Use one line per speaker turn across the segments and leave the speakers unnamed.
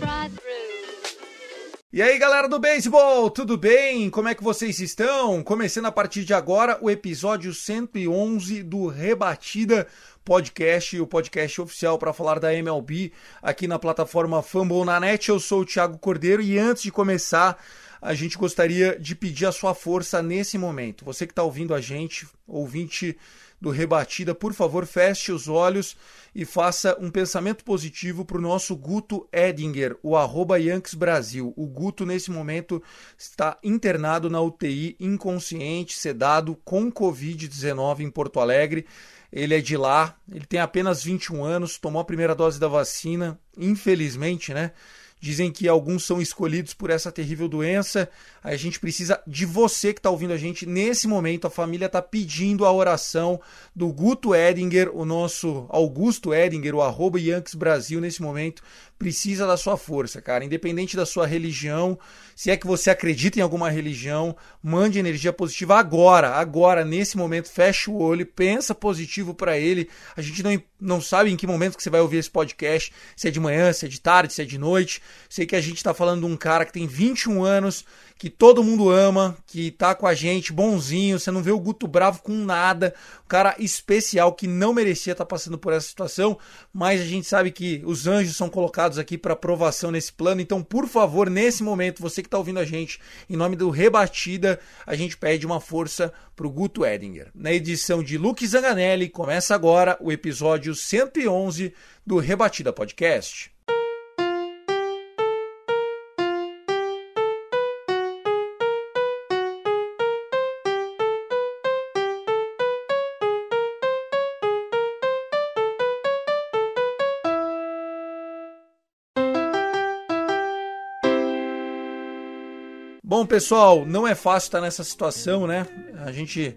right through.
E aí, galera do beisebol, tudo bem? Como é que vocês estão? Começando a partir de agora o episódio 111 do Rebatida Podcast, o podcast oficial para falar da MLB aqui na plataforma Fambonanet. Eu sou o Thiago Cordeiro e antes de começar, a gente gostaria de pedir a sua força nesse momento. Você que está ouvindo a gente, ouvinte do Rebatida, por favor, feche os olhos e faça um pensamento positivo para o nosso Guto Edinger, o arroba Yankees Brasil. O Guto, nesse momento, está internado na UTI, inconsciente, sedado, com Covid-19 em Porto Alegre. Ele é de lá, ele tem apenas 21 anos, tomou a primeira dose da vacina, infelizmente, né? Dizem que alguns são escolhidos por essa terrível doença. A gente precisa de você que está ouvindo a gente nesse momento. A família está pedindo a oração do Guto Edinger, o nosso Augusto Edinger, o arroba Yankees Brasil nesse momento. Precisa da sua força, cara. Independente da sua religião, se é que você acredita em alguma religião, mande energia positiva agora, agora, nesse momento. Fecha o olho, pensa positivo para ele. A gente não, não sabe em que momento que você vai ouvir esse podcast, se é de manhã, se é de tarde, se é de noite. Sei que a gente está falando de um cara que tem 21 anos, que todo mundo ama, que tá com a gente, bonzinho, você não vê o Guto bravo com nada, um cara especial que não merecia estar tá passando por essa situação, mas a gente sabe que os anjos são colocados aqui para aprovação nesse plano, então por favor, nesse momento, você que está ouvindo a gente, em nome do Rebatida, a gente pede uma força pro Guto Edinger. Na edição de Luke Zanganelli, começa agora o episódio 111 do Rebatida Podcast. Bom, pessoal, não é fácil estar nessa situação, né? A gente,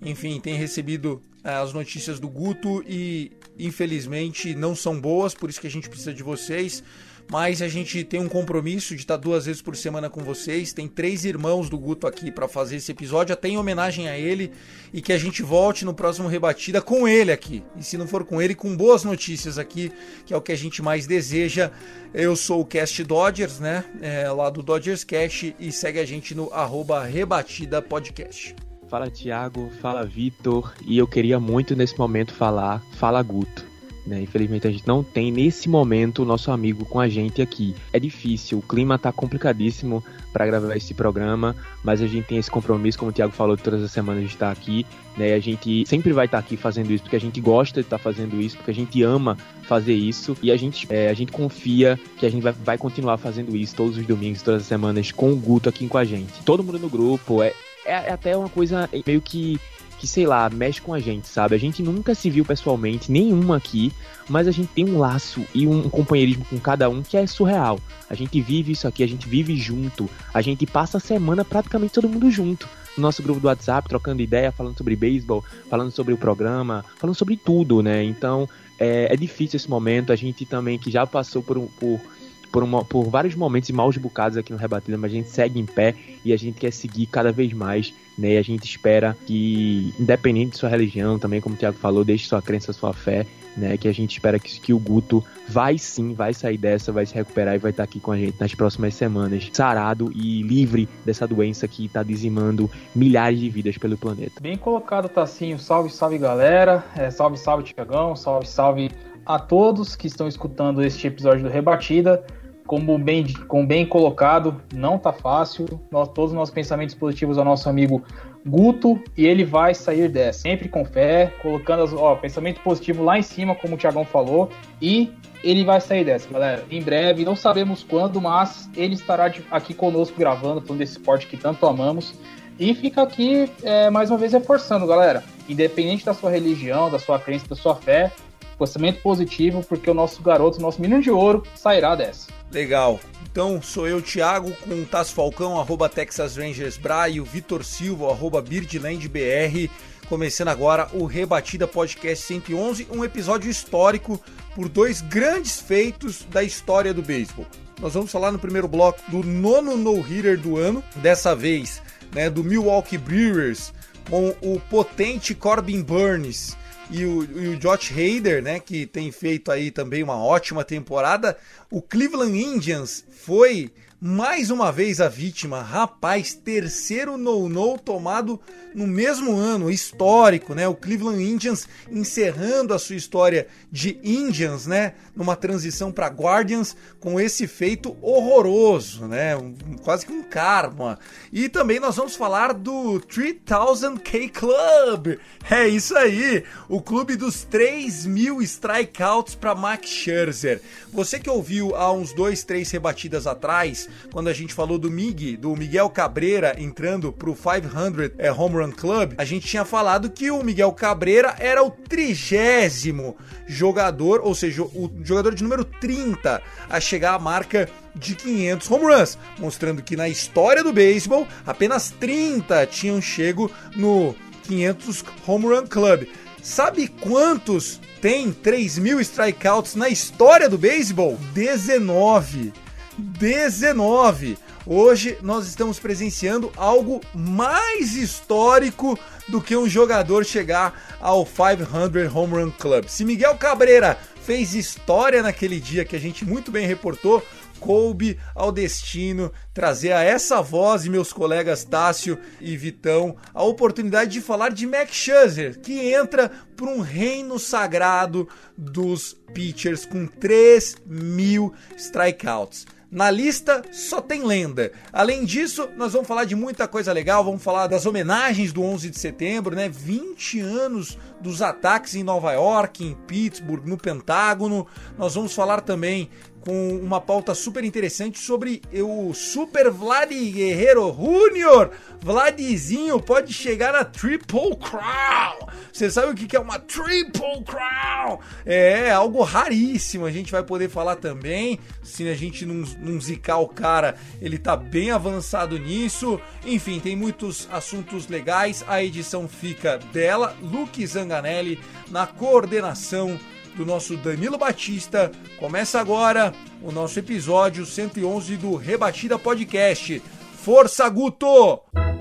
enfim, tem recebido eh, as notícias do Guto e, infelizmente, não são boas, por isso que a gente precisa de vocês. Mas a gente tem um compromisso de estar duas vezes por semana com vocês. Tem três irmãos do Guto aqui para fazer esse episódio, até em homenagem a ele. E que a gente volte no próximo Rebatida com ele aqui. E se não for com ele, com boas notícias aqui, que é o que a gente mais deseja. Eu sou o Cast Dodgers, né? É, lá do Dodgers Cast. E segue a gente no arroba Rebatida Podcast.
Fala Thiago, fala Vitor. E eu queria muito nesse momento falar, fala Guto. Né? Infelizmente a gente não tem nesse momento o nosso amigo com a gente aqui. É difícil, o clima tá complicadíssimo para gravar esse programa, mas a gente tem esse compromisso, como o Thiago falou, todas as semanas a gente tá aqui, né? A gente sempre vai estar tá aqui fazendo isso porque a gente gosta de estar tá fazendo isso, porque a gente ama fazer isso e a gente, é, a gente confia que a gente vai, vai continuar fazendo isso todos os domingos, todas as semanas com o Guto aqui com a gente. Todo mundo no grupo, é, é até uma coisa meio que que, sei lá, mexe com a gente, sabe? A gente nunca se viu pessoalmente, nenhuma aqui, mas a gente tem um laço e um companheirismo com cada um que é surreal. A gente vive isso aqui, a gente vive junto, a gente passa a semana praticamente todo mundo junto. No nosso grupo do WhatsApp, trocando ideia, falando sobre beisebol, falando sobre o programa, falando sobre tudo, né? Então, é, é difícil esse momento. A gente também, que já passou por, por por, uma, por, vários momentos e maus bocados aqui no Rebatida, mas a gente segue em pé e a gente quer seguir cada vez mais, né? E a gente espera que, independente de sua religião, também como o Thiago falou, deixe sua crença, sua fé, né? Que a gente espera que, que o Guto vai sim, vai sair dessa, vai se recuperar e vai estar aqui com a gente nas próximas semanas, sarado e livre dessa doença que está dizimando milhares de vidas pelo planeta.
Bem colocado, Tassinho. Salve, salve galera. É, salve, salve, Tiagão. Salve, salve a todos que estão escutando este episódio do Rebatida como bem, como bem colocado, não tá fácil. Nós, todos os nossos pensamentos positivos ao nosso amigo Guto e ele vai sair dessa. Sempre com fé, colocando as, ó, pensamento positivo lá em cima, como o Tiagão falou, e ele vai sair dessa, galera. Em breve, não sabemos quando, mas ele estará aqui conosco gravando, falando desse esporte que tanto amamos. E fica aqui, é, mais uma vez, reforçando, galera. Independente da sua religião, da sua crença, da sua fé, pensamento positivo, porque o nosso garoto, o nosso menino de ouro, sairá dessa.
Legal. Então, sou eu, Thiago, com o Tasso Falcão, arroba Texas Rangers Bra, e o Vitor Silva, arroba BirdlandBR. Começando agora o Rebatida Podcast 111, um episódio histórico por dois grandes feitos da história do beisebol. Nós vamos falar no primeiro bloco do nono no-hitter do ano, dessa vez né, do Milwaukee Brewers, com o potente Corbin Burns e o, e o Josh Hader, né, que tem feito aí também uma ótima temporada. O Cleveland Indians foi mais uma vez a vítima. Rapaz, terceiro no-no tomado no mesmo ano, histórico, né? O Cleveland Indians encerrando a sua história de Indians, né? Numa transição para Guardians com esse feito horroroso, né? Um, quase que um karma. E também nós vamos falar do 3000K Club. É isso aí, o clube dos 3 mil strikeouts para Max Scherzer. Você que ouviu há uns dois, três rebatidas atrás, quando a gente falou do Mig, do Miguel Cabreira entrando pro 500 é, home run club, a gente tinha falado que o Miguel Cabreira era o trigésimo jogador, ou seja, o jogador de número 30 a chegar à marca de 500 home runs, mostrando que na história do beisebol apenas 30 tinham chego no 500 home run club. Sabe quantos tem 3 mil strikeouts na história do beisebol? 19. 19. Hoje nós estamos presenciando algo mais histórico do que um jogador chegar ao 500 Home Run Club. Se Miguel Cabreira fez história naquele dia que a gente muito bem reportou, coube ao destino trazer a essa voz e meus colegas Tássio e Vitão a oportunidade de falar de Max Scherzer, que entra para um reino sagrado dos pitchers com 3 mil strikeouts. Na lista só tem lenda. Além disso, nós vamos falar de muita coisa legal, vamos falar das homenagens do 11 de setembro, né? 20 anos dos ataques em Nova York, em Pittsburgh, no Pentágono. Nós vamos falar também com uma pauta super interessante sobre o Super Vlad Guerreiro Júnior. Vladizinho pode chegar na Triple Crown. Você sabe o que é uma Triple Crown? É algo raríssimo. A gente vai poder falar também. Se a gente não, não zicar o cara, ele tá bem avançado nisso. Enfim, tem muitos assuntos legais. A edição fica dela, Luke Zanganelli, na coordenação do nosso Danilo Batista. Começa agora o nosso episódio 111 do Rebatida Podcast. Força Guto!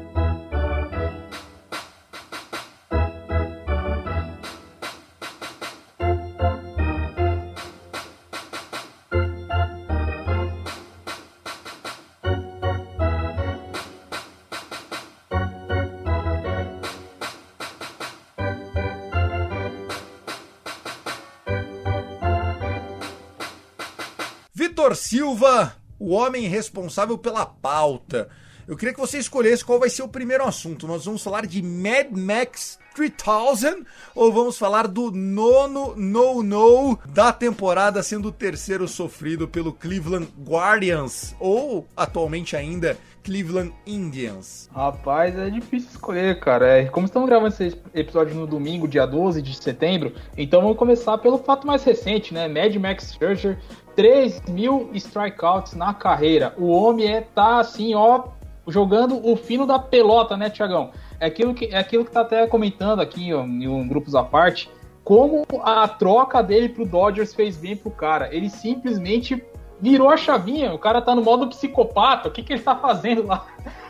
Vitor Silva, o homem responsável pela pauta. Eu queria que você escolhesse qual vai ser o primeiro assunto. Nós vamos falar de Mad Max 3000 ou vamos falar do nono no-no da temporada, sendo o terceiro sofrido pelo Cleveland Guardians ou atualmente ainda Cleveland Indians?
Rapaz, é difícil escolher, cara. É, como estamos gravando esse episódio no domingo, dia 12 de setembro, então vamos começar pelo fato mais recente, né? Mad Max Scherzer 3 mil strikeouts na carreira. O homem é, tá assim, ó, jogando o fino da pelota, né, Tiagão? É aquilo que, é aquilo que tá até comentando aqui ó, em grupos à parte, como a troca dele pro Dodgers fez bem pro cara. Ele simplesmente virou a chavinha, o cara tá no modo psicopata, o que, que ele tá fazendo lá?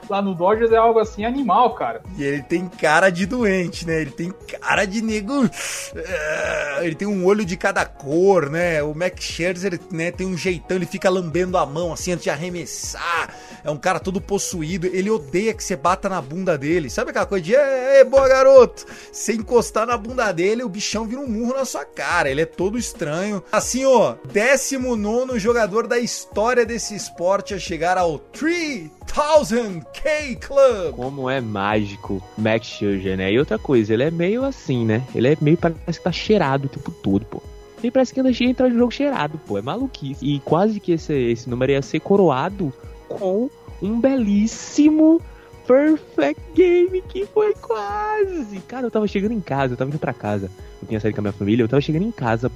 lá no Dodgers é algo assim animal, cara.
E ele tem cara de doente, né? Ele tem cara de nego. Eh, ele tem um olho de cada cor, né? O Max Scherzer, né, tem um jeitão, ele fica lambendo a mão assim antes de arremessar. É um cara todo possuído. Ele odeia que você bata na bunda dele. Sabe aquela coisa de, é, boa garoto? Se encostar na bunda dele, o bichão vira um murro na sua cara. Ele é todo estranho. Assim, ó, 19 jogador da história desse esporte a chegar ao 3000K Club.
Como é mágico Max Scherzer, né? E outra coisa, ele é meio assim, né? Ele é meio parece que tá cheirado o tempo todo, pô. Ele parece que anda entra no jogo cheirado, pô. É maluquice. E quase que esse, esse número ia ser coroado com um belíssimo perfect game que foi quase. Cara, eu tava chegando em casa, eu tava indo pra casa. Eu tinha saído com a minha família, eu tava chegando em casa.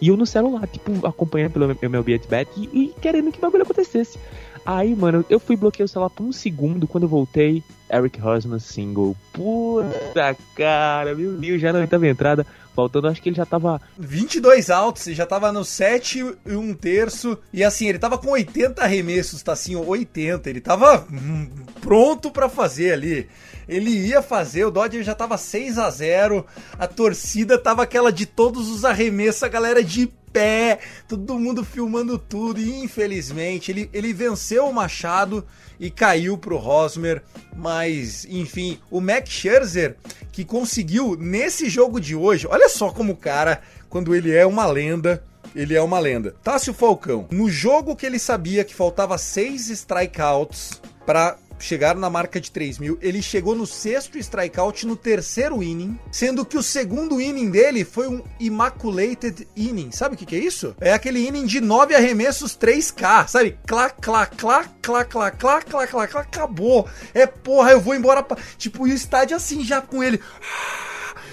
E eu no celular, tipo, acompanhando pelo meu, meu Bet e, e querendo que o bagulho acontecesse. Aí, mano, eu fui bloquear o celular por um segundo. Quando eu voltei, Eric Hosman single. Puta cara, meu Deus, já na oitava entrada. Faltando, acho que ele já tava.
22 altos, já tava no 7 e um terço. E assim, ele tava com 80 arremessos, tá assim, 80. Ele tava hum, pronto para fazer ali. Ele ia fazer, o Dodger já tava 6 a 0 A torcida tava aquela de todos os arremessos, a galera de pé, todo mundo filmando tudo. E infelizmente ele, ele venceu o Machado e caiu pro Rosmer. Mas, enfim, o Max Scherzer que conseguiu nesse jogo de hoje, olha só como o cara, quando ele é uma lenda, ele é uma lenda. Tássio Falcão, no jogo que ele sabia que faltava seis strikeouts para chegaram na marca de 3 mil. Ele chegou no sexto strikeout no terceiro inning, sendo que o segundo inning dele foi um Immaculate Inning. Sabe o que, que é isso? É aquele inning de 9 arremessos 3K, sabe? Clá, clá, clá, clá, clá, clá, clá, clá, clá, acabou. É porra, eu vou embora. Pra... Tipo, o estádio assim já com ele.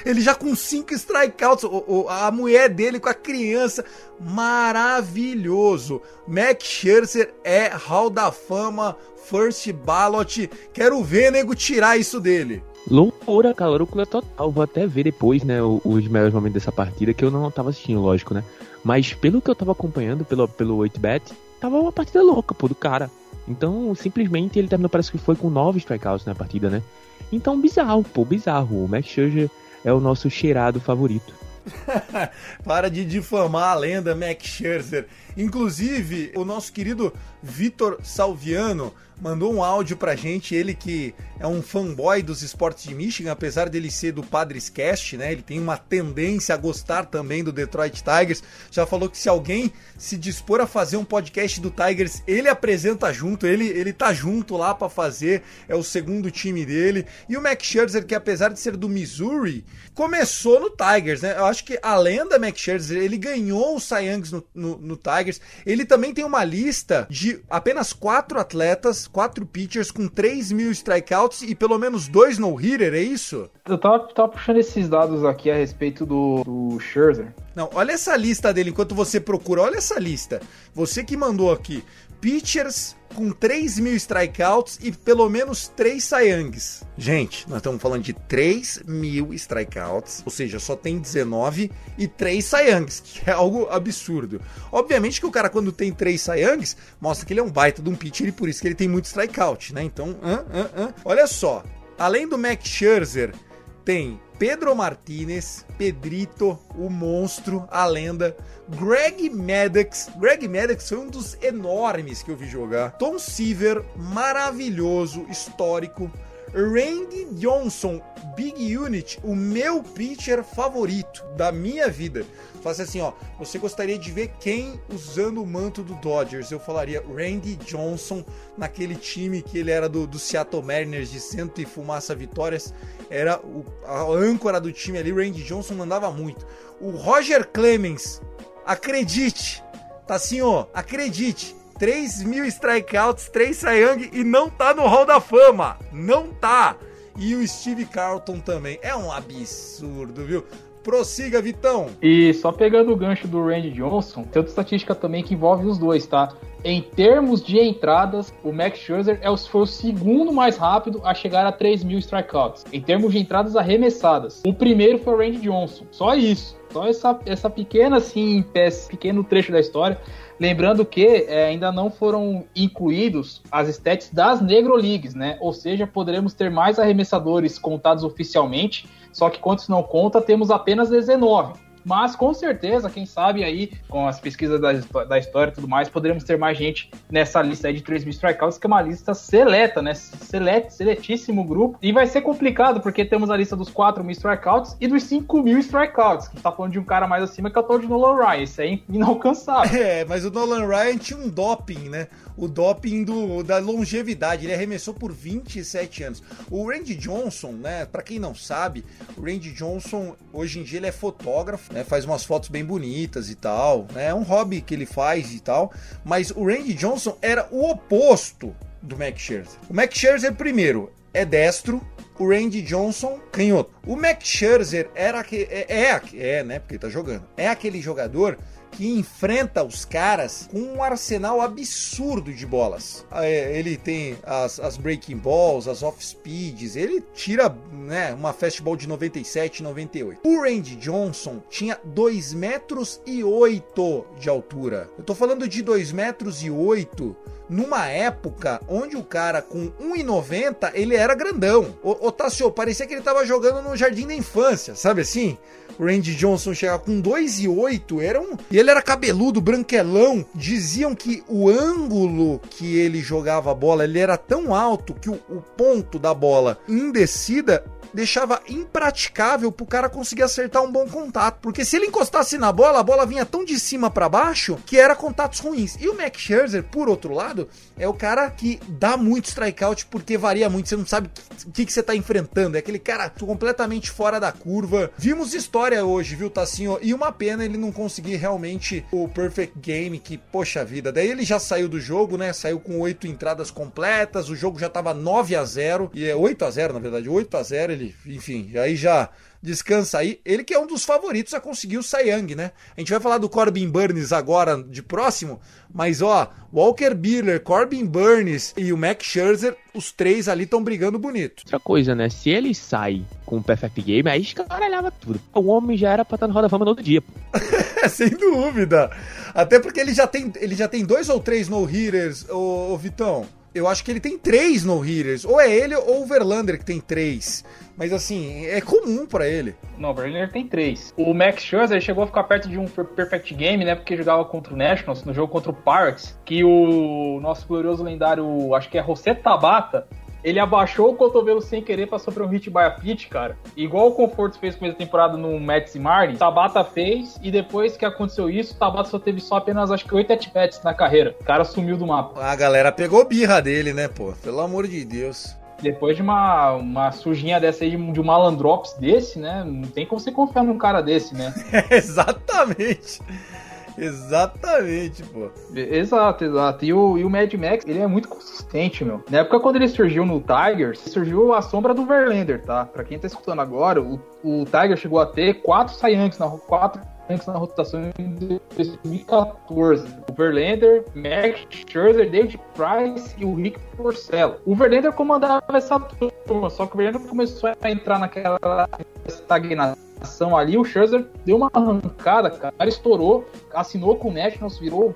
Ele já com cinco strikeouts, a mulher dele com a criança, maravilhoso. Max Scherzer é Hall da Fama, First Ballot. Quero ver nego tirar isso dele.
Loucura, cara, loucura total. Vou até ver depois, né, os melhores momentos dessa partida, que eu não tava assistindo, lógico, né? Mas pelo que eu tava acompanhando pelo, pelo 8-bet, tava uma partida louca, pô, do cara. Então, simplesmente ele terminou, parece que foi com nove strikeouts na partida, né? Então, bizarro, pô, bizarro. O Max Scherzer é o nosso cheirado favorito.
Para de difamar a lenda Max Scherzer. Inclusive, o nosso querido Vitor Salviano mandou um áudio pra gente, ele que é um fanboy dos esportes de Michigan, apesar dele ser do Padres Cast, né? Ele tem uma tendência a gostar também do Detroit Tigers. Já falou que se alguém se dispor a fazer um podcast do Tigers, ele apresenta junto, ele ele tá junto lá para fazer, é o segundo time dele. E o Max Scherzer, que apesar de ser do Missouri, começou no Tigers, né? Eu acho que além da Max Scherzer, ele ganhou o Cy Youngs no, no, no Tigers. Ele também tem uma lista de apenas quatro atletas quatro pitchers com 3 mil strikeouts e pelo menos dois no-hitter, é isso?
Eu tava, tava, puxando esses dados aqui a respeito do, do Scherzer.
Não, olha essa lista dele enquanto você procura, olha essa lista. Você que mandou aqui. Pitchers com 3 mil strikeouts e pelo menos 3 Sayangs. Gente, nós estamos falando de 3 mil strikeouts, ou seja, só tem 19 e 3 Sayangs, que é algo absurdo. Obviamente que o cara, quando tem 3 Sayangs, mostra que ele é um baita de um pitcher e por isso que ele tem muito strikeout, né? Então, uh, uh, uh. olha só, além do Max Scherzer, tem Pedro Martinez, Pedrito, o monstro, a lenda, Greg Maddox. Greg Maddox foi um dos enormes que eu vi jogar. Tom Seaver, maravilhoso, histórico. Randy Johnson, Big Unit, o meu pitcher favorito da minha vida. Falasse assim, ó, você gostaria de ver quem usando o manto do Dodgers? Eu falaria Randy Johnson naquele time que ele era do, do Seattle Mariners de cento e fumaça vitórias, era o, a âncora do time ali. Randy Johnson mandava muito. O Roger Clemens, acredite, tá assim, ó, acredite. 3 mil strikeouts, 3 Cy e não tá no Hall da Fama. Não tá. E o Steve Carlton também. É um absurdo, viu? Prossiga, Vitão.
E só pegando o gancho do Randy Johnson, tem outra estatística também que envolve os dois, tá? Em termos de entradas, o Max Scherzer é o, foi o segundo mais rápido a chegar a 3 mil strikeouts. Em termos de entradas arremessadas, o primeiro foi o Randy Johnson. Só isso. Só essa, essa pequena, assim, esse pequeno trecho da história. Lembrando que é, ainda não foram incluídos as stats das Negro Leagues, né? Ou seja, poderemos ter mais arremessadores contados oficialmente só que quando isso não conta, temos apenas 19. Mas com certeza, quem sabe aí, com as pesquisas da, da história e tudo mais, poderemos ter mais gente nessa lista aí de 3 mil strikeouts, que é uma lista seleta, né? Selet, seletíssimo grupo. E vai ser complicado, porque temos a lista dos 4 mil strikeouts e dos 5 mil strikeouts. Que tá falando de um cara mais acima que é o tal de Nolan Ryan. Isso é inalcançável.
É, mas o Nolan Ryan tinha um doping, né? O doping do, da longevidade. Ele arremessou por 27 anos. O Randy Johnson, né? Pra quem não sabe, o Randy Johnson, hoje em dia, ele é fotógrafo né? Faz umas fotos bem bonitas e tal, né? É um hobby que ele faz e tal. Mas o Randy Johnson era o oposto do Max Scherzer. O Max Scherzer, primeiro, é destro, o Randy Johnson canhoto. O Max Scherzer era que é, é, é, né, porque ele tá jogando. É aquele jogador que enfrenta os caras com um arsenal absurdo de bolas. É, ele tem as, as breaking balls, as off speeds, ele tira né, uma fastball de 97, 98. O Randy Johnson tinha 2 metros e 8 de altura. Eu tô falando de 2 metros e 8 numa época onde o cara com 1,90 ele era grandão. O, o Tassio, parecia que ele tava jogando no jardim da infância, sabe assim? O Randy Johnson chegava com 2,8, era um. E ele era cabeludo, branquelão. Diziam que o ângulo que ele jogava a bola, ele era tão alto que o, o ponto da bola em descida deixava impraticável pro cara conseguir acertar um bom contato. Porque se ele encostasse na bola, a bola vinha tão de cima para baixo que era contatos ruins. E o Max Scherzer, por outro lado, é o cara que dá muito strikeout porque varia muito. Você não sabe o que, que você tá enfrentando. É aquele cara completamente fora da curva. Vimos história hoje, viu, Tassinho? E uma pena ele não conseguir realmente o perfect game, que, poxa vida. Daí ele já saiu do jogo, né? Saiu com oito entradas completas. O jogo já tava 9 a 0 E é 8 a 0 na verdade. 8 a 0 ele, enfim, aí já descansa aí. Ele que é um dos favoritos a conseguir o Cy Young, né? A gente vai falar do Corbin Burns agora de próximo, mas ó, Walker Buehler, Corbin Burns e o Max Scherzer, os três ali estão brigando bonito.
Outra coisa, né? Se ele sai com o Perfect Game, aí escaralhava tudo. O homem já era pra estar no Roda Fama no outro dia.
Sem dúvida. Até porque ele já tem, ele já tem dois ou três no-hitters, ô, ô Vitão. Eu acho que ele tem três no-hitters. Ou é ele ou o Verlander que tem três. Mas assim, é comum para ele.
Não, o Verlander tem três. O Max Scherzer chegou a ficar perto de um perfect game, né? Porque jogava contra o Nationals, no jogo contra o Pirates, que o nosso glorioso lendário, acho que é José Tabata, ele abaixou o cotovelo sem querer pra sofrer um hit by a pitch, cara. Igual o Conforto fez com essa temporada no Mets e Marlins, Tabata fez, e depois que aconteceu isso, Tabata só teve só apenas, acho que, 8 at-bats na carreira. O cara sumiu do mapa.
A galera pegou birra dele, né, pô? Pelo amor de Deus.
Depois de uma, uma sujinha dessa aí, de, de um malandrops desse, né? Não tem como você confiar num cara desse, né?
Exatamente. Exatamente, pô.
Exato, exato. E o, e o Mad Max, ele é muito consistente, meu. Na época, quando ele surgiu no Tigers, surgiu a sombra do Verlander, tá? Pra quem tá escutando agora, o, o Tiger chegou a ter quatro Saiyans na quatro na rotação em 2014. O Verlander, Max Scherzer, David Price e o Rick Porcello. O Verlander comandava essa turma, só que o Verlander começou a entrar naquela estagnação ação ali, o Scherzer deu uma arrancada, cara, estourou, assinou com o Nationals, virou,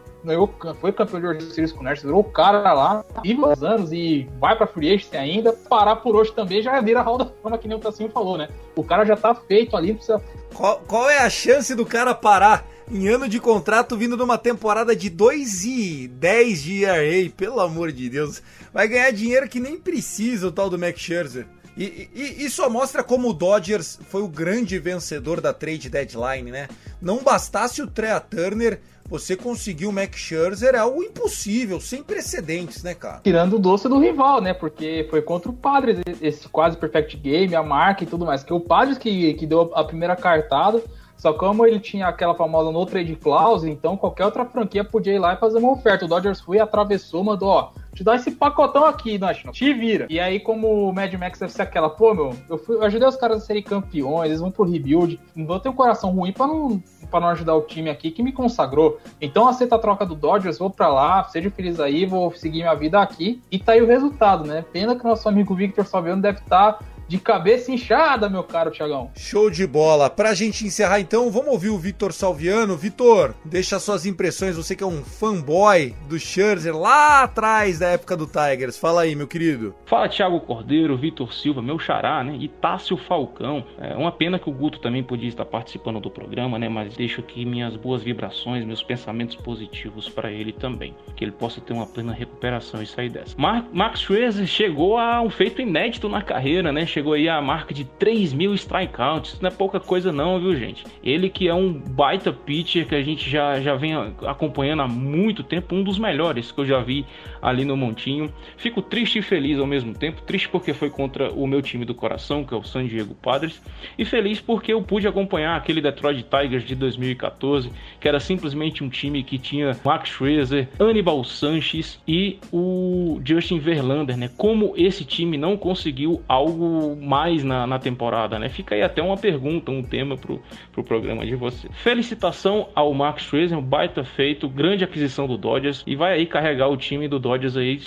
foi campeão de World Series com o Nationals, virou o cara lá, vive os anos e vai pra Free Agency ainda, parar por hoje também já vira Hall da Fama, que nem o Tassinho falou, né? O cara já tá feito ali, precisa...
Qual, qual é a chance do cara parar em ano de contrato vindo de uma temporada de 2 e 10 de ERA, pelo amor de Deus. Vai ganhar dinheiro que nem precisa o tal do Max Scherzer. E, e, e, só mostra como o Dodgers foi o grande vencedor da trade deadline, né? Não bastasse o Trea Turner, você conseguiu o Max Scherzer, é algo impossível, sem precedentes, né, cara?
Tirando o doce do rival, né? Porque foi contra o Padres esse quase perfect game, a marca e tudo mais. Que o Padres que, que deu a primeira cartada, só como ele tinha aquela famosa no trade clause, então qualquer outra franquia podia ir lá e fazer uma oferta. O Dodgers foi, atravessou, mandou, ó, te dá esse pacotão aqui, National. Te vira. E aí, como o Mad Max deve ser aquela, pô, meu, eu, fui, eu ajudei os caras a serem campeões, eles vão pro rebuild. Não vou ter um coração ruim pra não, pra não ajudar o time aqui que me consagrou. Então aceita a troca do Dodgers, vou pra lá, seja feliz aí, vou seguir minha vida aqui. E tá aí o resultado, né? Pena que nosso amigo Victor Salviano deve estar. Tá de cabeça inchada, meu caro Tiagão.
Show de bola. Pra gente encerrar então, vamos ouvir o Vitor Salviano. Vitor, deixa suas impressões, você que é um fanboy do Scherzer lá atrás da época do Tigers. Fala aí, meu querido.
Fala Thiago Cordeiro, Vitor Silva, meu xará, né? E Tássio Falcão. É uma pena que o Guto também podia estar participando do programa, né? Mas deixo aqui minhas boas vibrações, meus pensamentos positivos para ele também. Que ele possa ter uma plena recuperação e sair dessa. Mar Max Scherzer chegou a um feito inédito na carreira, né? Chegou aí à marca de 3 mil strikeouts. Isso não é pouca coisa não, viu, gente? Ele que é um baita pitcher que a gente já, já vem acompanhando há muito tempo, um dos melhores que eu já vi ali no Montinho. Fico triste e feliz ao mesmo tempo. Triste porque foi contra o meu time do coração, que é o San Diego Padres, e feliz porque eu pude acompanhar aquele Detroit Tigers de 2014, que era simplesmente um time que tinha Max Scherzer, Anibal Sanches e o Justin Verlander, né? Como esse time não conseguiu algo mais na, na temporada, né? Fica aí até uma pergunta, um tema pro, pro programa de você. Felicitação ao Max Scherzer, um baita feito, grande aquisição do Dodgers e vai aí carregar o time do Dodgers aí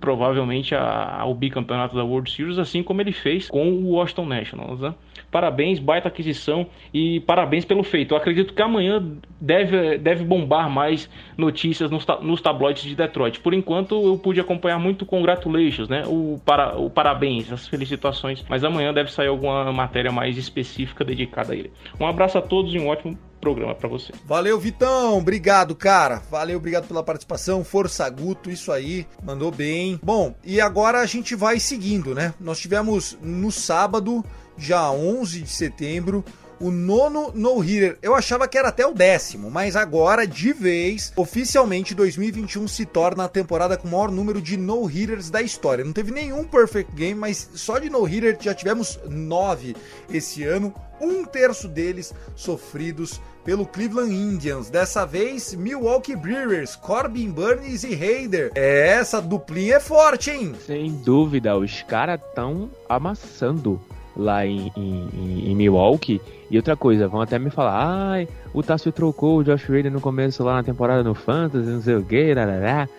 provavelmente ao bicampeonato da World Series, assim como ele fez com o Washington Nationals. Né? Parabéns, baita aquisição e parabéns pelo feito. Eu acredito que amanhã deve, deve bombar mais notícias nos, nos tabloides de Detroit. Por enquanto eu pude acompanhar muito congratulations, né? O, para, o parabéns, as felicitações. Mas amanhã deve sair alguma matéria mais específica dedicada a ele. Um abraço a todos e um ótimo programa para você.
Valeu, Vitão. Obrigado, cara. Valeu, obrigado pela participação. Força Guto, isso aí. Mandou bem. Bom, e agora a gente vai seguindo, né? Nós tivemos no sábado, já 11 de setembro, o nono no-hitter. Eu achava que era até o décimo, mas agora, de vez, oficialmente 2021 se torna a temporada com o maior número de no-hitters da história. Não teve nenhum perfect game, mas só de no-hitter já tivemos nove esse ano. Um terço deles sofridos pelo Cleveland Indians. Dessa vez, Milwaukee Brewers, Corbin Burns e Hayder. É, essa duplinha é forte, hein?
Sem dúvida, os caras estão amassando lá em, em, em, Milwaukee. E outra coisa, vão até me falar, ai, o Tássio trocou o Josh Rader no começo lá na temporada no Fantasy, não sei o que,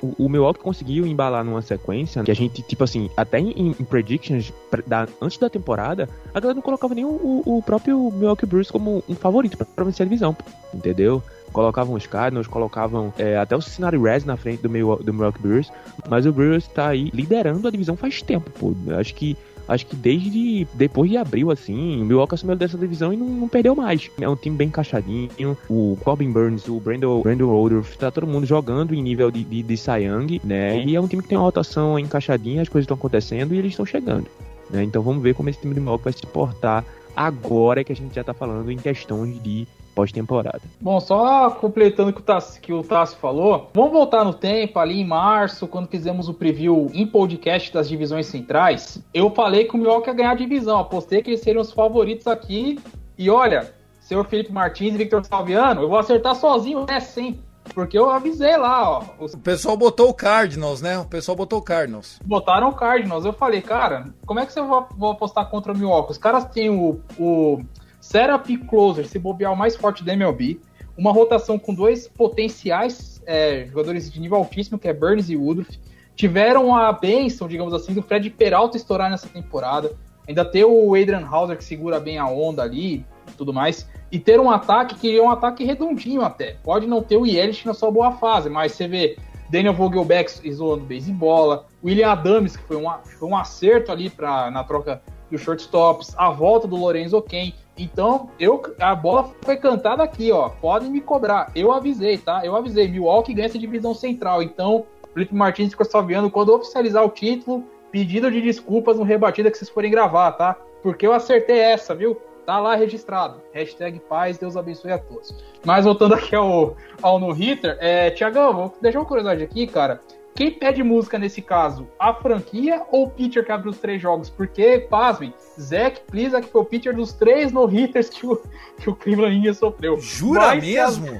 o, o Milwaukee conseguiu embalar numa sequência que a gente, tipo assim, até em, em predictions da, antes da temporada, a galera não colocava nem o, o próprio Milwaukee Brewers como um favorito para vencer a divisão, entendeu? colocavam os Cardinals, colocavam é, até o Cincinnati Reds na frente do, do Milwaukee Brewers, mas o Brewers tá aí liderando a divisão faz tempo, pô. Acho que acho que desde depois de abril, assim, o Milwaukee assumiu dessa divisão e não, não, perdeu mais. É um time bem encaixadinho. O Corbin Burns, o Brandon, Brandon Rodolph, tá todo mundo jogando em nível de, de, de Young, né? E é um time que tem uma rotação encaixadinha, as coisas estão acontecendo e eles estão chegando. Né? Então vamos ver como esse time do Milwaukee vai se portar agora que a gente já tá falando em questões de pós-temporada.
Bom, só completando o que o, Tassi, que o Tassi falou, vamos voltar no tempo, ali em março, quando fizemos o preview em podcast das divisões centrais. Eu falei que o Milwaukee ia ganhar a divisão, apostei que eles seriam os favoritos aqui. E olha, senhor Felipe Martins e Victor Salviano, eu vou acertar sozinho essa, hein? Porque eu avisei lá, ó.
Os... O pessoal botou o Cardinals, né? O pessoal botou o Cardinals.
Botaram o Cardinals. Eu falei, cara, como é que você vai apostar contra o Milwaukee? Os caras têm o, o Setup Closer, se bobear o mais forte da MLB. Uma rotação com dois potenciais é, jogadores de nível altíssimo, que é Burns e Woodruff. Tiveram a benção, digamos assim, do Fred Peralta estourar nessa temporada. Ainda ter o Adrian Hauser que segura bem a onda ali tudo mais. E ter um ataque que é um ataque redondinho até. Pode não ter o Yelich na sua boa fase, mas você vê Daniel Vogelbeck isolando base e bola, William Adams, que foi um, foi um acerto ali pra, na troca dos shortstops, a volta do Lorenzo Ken. Então, eu, a bola foi cantada aqui, ó. Podem me cobrar. Eu avisei, tá? Eu avisei. Milwaukee ganha essa divisão central. Então, Felipe Martins ficou salviando quando oficializar o título, pedido de desculpas no rebatida que vocês forem gravar, tá? Porque eu acertei essa, viu? Tá lá registrado. Hashtag paz, Deus abençoe a todos. Mas voltando aqui ao, ao no hitter, é, Tiagão, vou uma curiosidade aqui, cara. Quem pede música nesse caso? A franquia ou o pitcher que abriu os três jogos? Porque, pasmem, Zach Plisa que foi o pitcher dos três no-hitters que o, que o Cleveland sofreu.
Jura Mas, mesmo?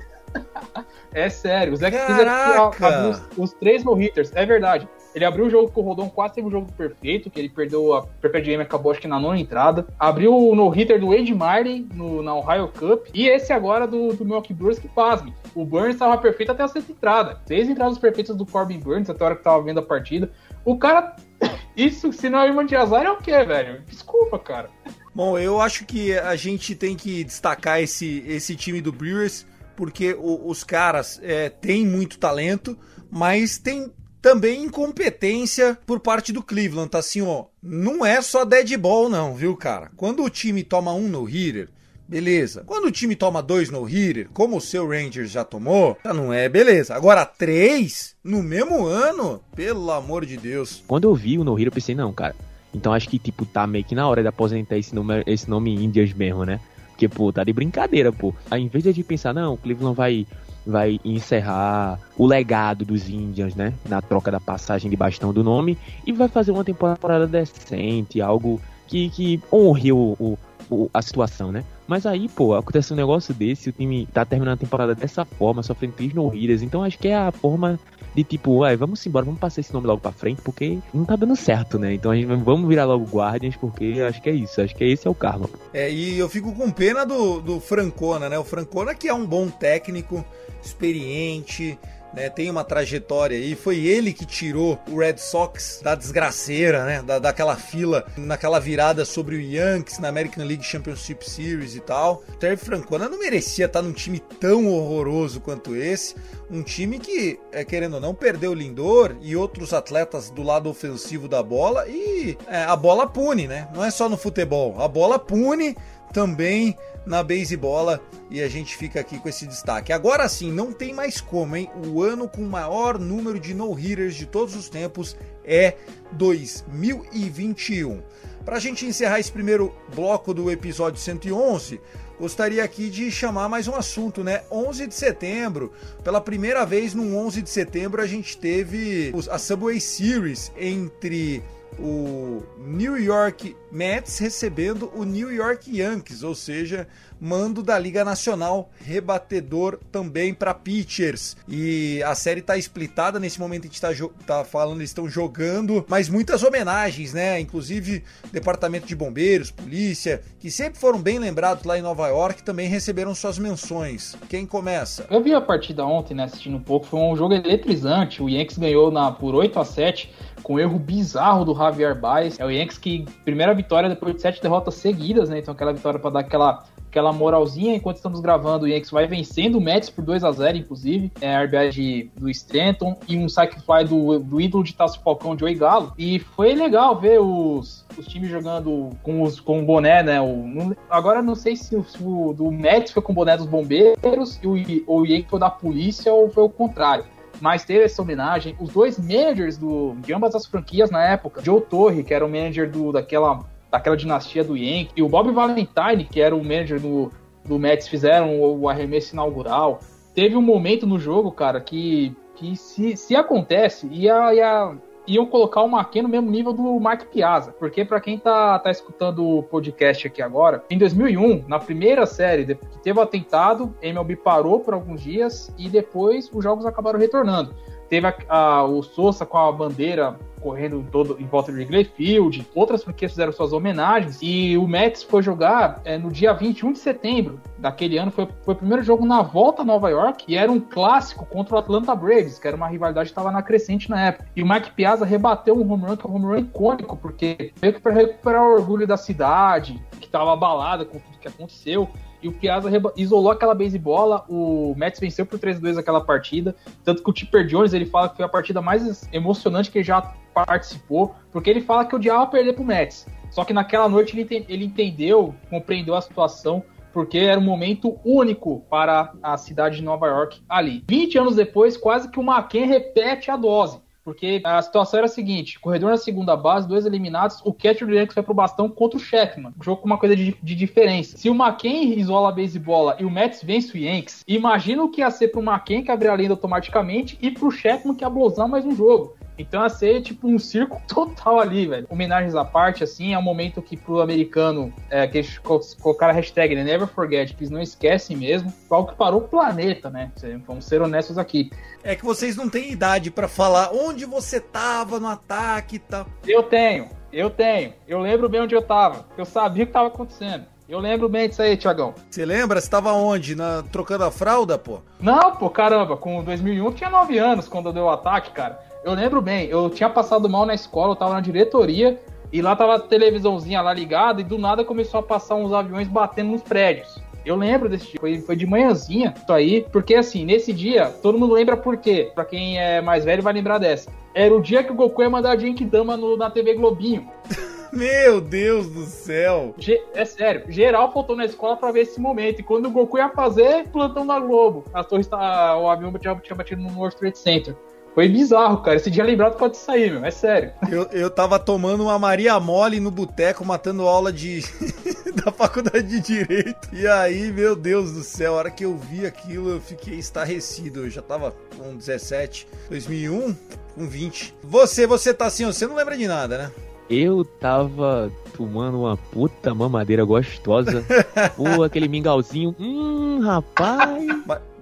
é sério, o Zach Plisa abriu os, os três no-hitters, é verdade. Ele abriu o jogo com o Rodon, quase teve um jogo perfeito, que ele perdeu a Perfect Game, acabou acho que na nona entrada. Abriu o no-hitter do Wade Marley no, na Ohio Cup. E esse agora do, do Milwaukee Brewers, que pasme. O Burns estava perfeito até a sexta entrada. Seis entradas perfeitas do Corbin Burns, até a hora que tava vendo a partida. O cara... Isso, se não é irmã de azar, é o quê, velho? Desculpa, cara.
Bom, eu acho que a gente tem que destacar esse, esse time do Brewers, porque o, os caras é, têm muito talento, mas tem também incompetência por parte do Cleveland, tá assim, ó. Não é só dead ball não, viu, cara? Quando o time toma um no hitter, beleza. Quando o time toma dois no hitter, como o seu Rangers já tomou, tá, não é beleza. Agora três no mesmo ano, pelo amor de Deus.
Quando eu vi o no hitter, eu pensei, não, cara, Então acho que, tipo, tá meio que na hora de aposentar esse nome, esse nome Indians mesmo, né? Porque, pô, tá de brincadeira, pô. Aí, em vez de a gente pensar, não, o Cleveland vai, vai encerrar o legado dos Indians, né? Na troca da passagem de bastão do nome. E vai fazer uma temporada decente, algo que, que honre o, o, o a situação, né? Mas aí, pô, acontece um negócio desse, o time tá terminando a temporada dessa forma, sofrendo três no então acho que é a forma de tipo, ué, vamos embora, vamos passar esse nome logo pra frente, porque não tá dando certo, né? Então a gente vamos virar logo Guardians, porque acho que é isso, acho que esse é o karma.
É, e eu fico com pena do, do Francona, né? O Francona que é um bom técnico, experiente, né, tem uma trajetória aí. Foi ele que tirou o Red Sox da desgraceira, né? Da, daquela fila, naquela virada sobre o Yankees na American League Championship Series e tal. Terry Francona não merecia estar num time tão horroroso quanto esse. Um time que, é, querendo ou não, perdeu o Lindor e outros atletas do lado ofensivo da bola. E é, a bola pune, né? Não é só no futebol. A bola pune também na basebola e a gente fica aqui com esse destaque. Agora sim, não tem mais como, hein? O ano com o maior número de no-hitters de todos os tempos é 2021. Para a gente encerrar esse primeiro bloco do episódio 111, gostaria aqui de chamar mais um assunto, né? 11 de setembro, pela primeira vez no 11 de setembro a gente teve a Subway Series entre o New York Mets recebendo o New York Yankees, ou seja, mando da Liga Nacional, rebatedor também para pitchers. E a série tá splitada nesse momento a gente tá, tá falando, eles estão jogando, mas muitas homenagens, né? Inclusive Departamento de Bombeiros, polícia, que sempre foram bem lembrados lá em Nova York, também receberam suas menções. Quem começa?
Eu vi a partida ontem, né, assistindo um pouco, foi um jogo eletrizante. O Yankees ganhou na por 8 a 7 com um erro bizarro do Javier Baez. É o Yankees que primeira vitória depois de sete derrotas seguidas, né? Então aquela vitória para dar aquela aquela moralzinha enquanto estamos gravando. O Yankees vai vencendo o Mets por 2 a 0 inclusive. É a RBI de, do Stanton e um sacrifício do, do ídolo de Tasso Falcão, Joey Galo. E foi legal ver os, os times jogando com, os, com o boné, né? O, agora não sei se o, o do Mets foi com o boné dos bombeiros e o, o Yankees foi da polícia ou foi o contrário mas teve essa homenagem. Os dois managers do, de ambas as franquias na época, Joe Torre, que era o manager do, daquela, daquela dinastia do Yankee, e o Bob Valentine, que era o manager do, do Mets, fizeram o, o arremesso inaugural. Teve um momento no jogo, cara, que, que se, se acontece, ia, ia, iam colocar o Maquin no mesmo nível do Mark Piazza. Porque para quem tá, tá escutando o podcast aqui agora, em 2001, na primeira série que teve o atentado, MLB parou por alguns dias e depois os jogos acabaram retornando. Teve a, a, o Sousa com a bandeira correndo todo em volta de Wrigley Field, outras franquias fizeram suas homenagens, e o Mets foi jogar é, no dia 21 de setembro daquele ano, foi, foi o primeiro jogo na volta a Nova York, e era um clássico contra o Atlanta Braves, que era uma rivalidade que estava na crescente na época. E o Mike Piazza rebateu um home run, que é um home run icônico, porque veio para recuperar o orgulho da cidade, que estava abalada com tudo que aconteceu, e o Piazza isolou aquela base bola. O Mets venceu por 3-2 aquela partida. Tanto que o Tipper Jones ele fala que foi a partida mais emocionante que ele já participou, porque ele fala que odiava perder pro Mets. Só que naquela noite ele, ele entendeu, compreendeu a situação, porque era um momento único para a cidade de Nova York ali. 20 anos depois, quase que o McKen repete a dose. Porque a situação era a seguinte: corredor na segunda base, dois eliminados, o catcher do Yankees vai pro bastão contra o Checkman. O jogo com uma coisa de, de diferença. Se o McKen isola a base bola e o Mets vence o Yankees, imagina o que ia ser pro McKen que abrir a linha automaticamente e pro Checkman que ia blosar mais um jogo. Então ia ser tipo um circo total ali, velho. Homenagens à parte, assim, é um momento que pro americano, é, que eles colocaram a hashtag né, Never Forget, que eles não esquecem mesmo, algo que parou o planeta, né? Vamos ser honestos aqui.
É que vocês não têm idade para falar onde você tava no ataque e tal.
Eu tenho, eu tenho. Eu lembro bem onde eu tava. Eu sabia o que tava acontecendo. Eu lembro bem disso aí, Tiagão.
Você lembra? Você tava onde? Na, trocando a fralda, pô?
Não, pô, caramba. Com 2001 eu tinha 9 anos quando deu o ataque, cara. Eu lembro bem, eu tinha passado mal na escola, eu tava na diretoria e lá tava a televisãozinha lá ligada e do nada começou a passar uns aviões batendo nos prédios. Eu lembro desse dia, foi, foi de manhãzinha isso aí, porque assim, nesse dia, todo mundo lembra por quê? Pra quem é mais velho vai lembrar dessa. Era o dia que o Goku ia mandar Genkidama no, na TV Globinho.
Meu Deus do céu!
Ge é sério, geral faltou na escola pra ver esse momento. E quando o Goku ia fazer, plantão da Globo. A torre, tá, o avião tinha, tinha batido no World Trade Center. Foi bizarro, cara. Esse dia lembrado pode sair, meu. É sério.
Eu, eu tava tomando uma Maria Mole no boteco, matando aula de. da faculdade de Direito. E aí, meu Deus do céu, a hora que eu vi aquilo, eu fiquei estarrecido. Eu já tava com 17, 2001, com 20. Você, você tá assim, você não lembra de nada, né?
Eu tava tomando uma puta mamadeira gostosa. Pô, aquele mingauzinho. Hum, rapaz.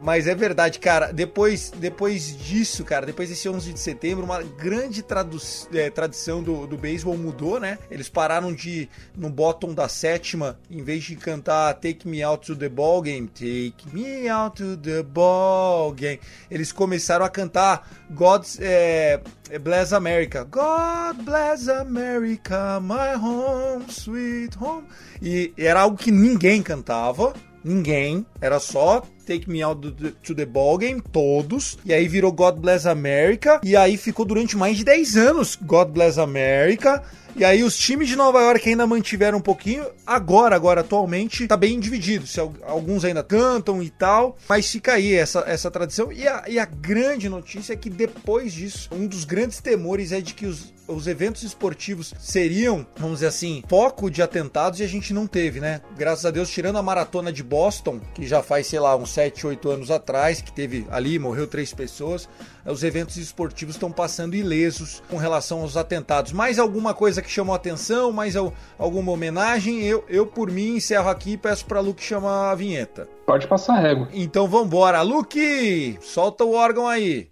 Mas, é verdade, cara. Depois, depois disso, cara, depois desse 11 de setembro, uma grande tradu é, tradição do, do beisebol mudou, né? Eles pararam de, no bottom da sétima, em vez de cantar Take Me Out to the Ball Game, Take Me Out to the Ball Game, eles começaram a cantar God's é, Bless America. God bless America, my home, sweet home. E era algo que ninguém cantava ninguém, era só Take Me Out to the Ball Game, todos, e aí virou God Bless America, e aí ficou durante mais de 10 anos God Bless America, e aí os times de Nova York ainda mantiveram um pouquinho. Agora, agora atualmente, tá bem dividido. Se alguns ainda cantam e tal. Mas fica aí essa, essa tradição. E a, e a grande notícia é que depois disso, um dos grandes temores é de que os, os eventos esportivos seriam, vamos dizer assim, foco de atentados e a gente não teve, né? Graças a Deus, tirando a maratona de Boston, que já faz, sei lá, uns 7, 8 anos atrás, que teve ali, morreu três pessoas, os eventos esportivos estão passando ilesos com relação aos atentados. Mais alguma coisa que chamou atenção? Mais alguma homenagem? Eu, eu por mim, encerro aqui e peço para Luke chamar a vinheta.
Pode passar a régua.
Então vambora. Luke, solta o órgão aí.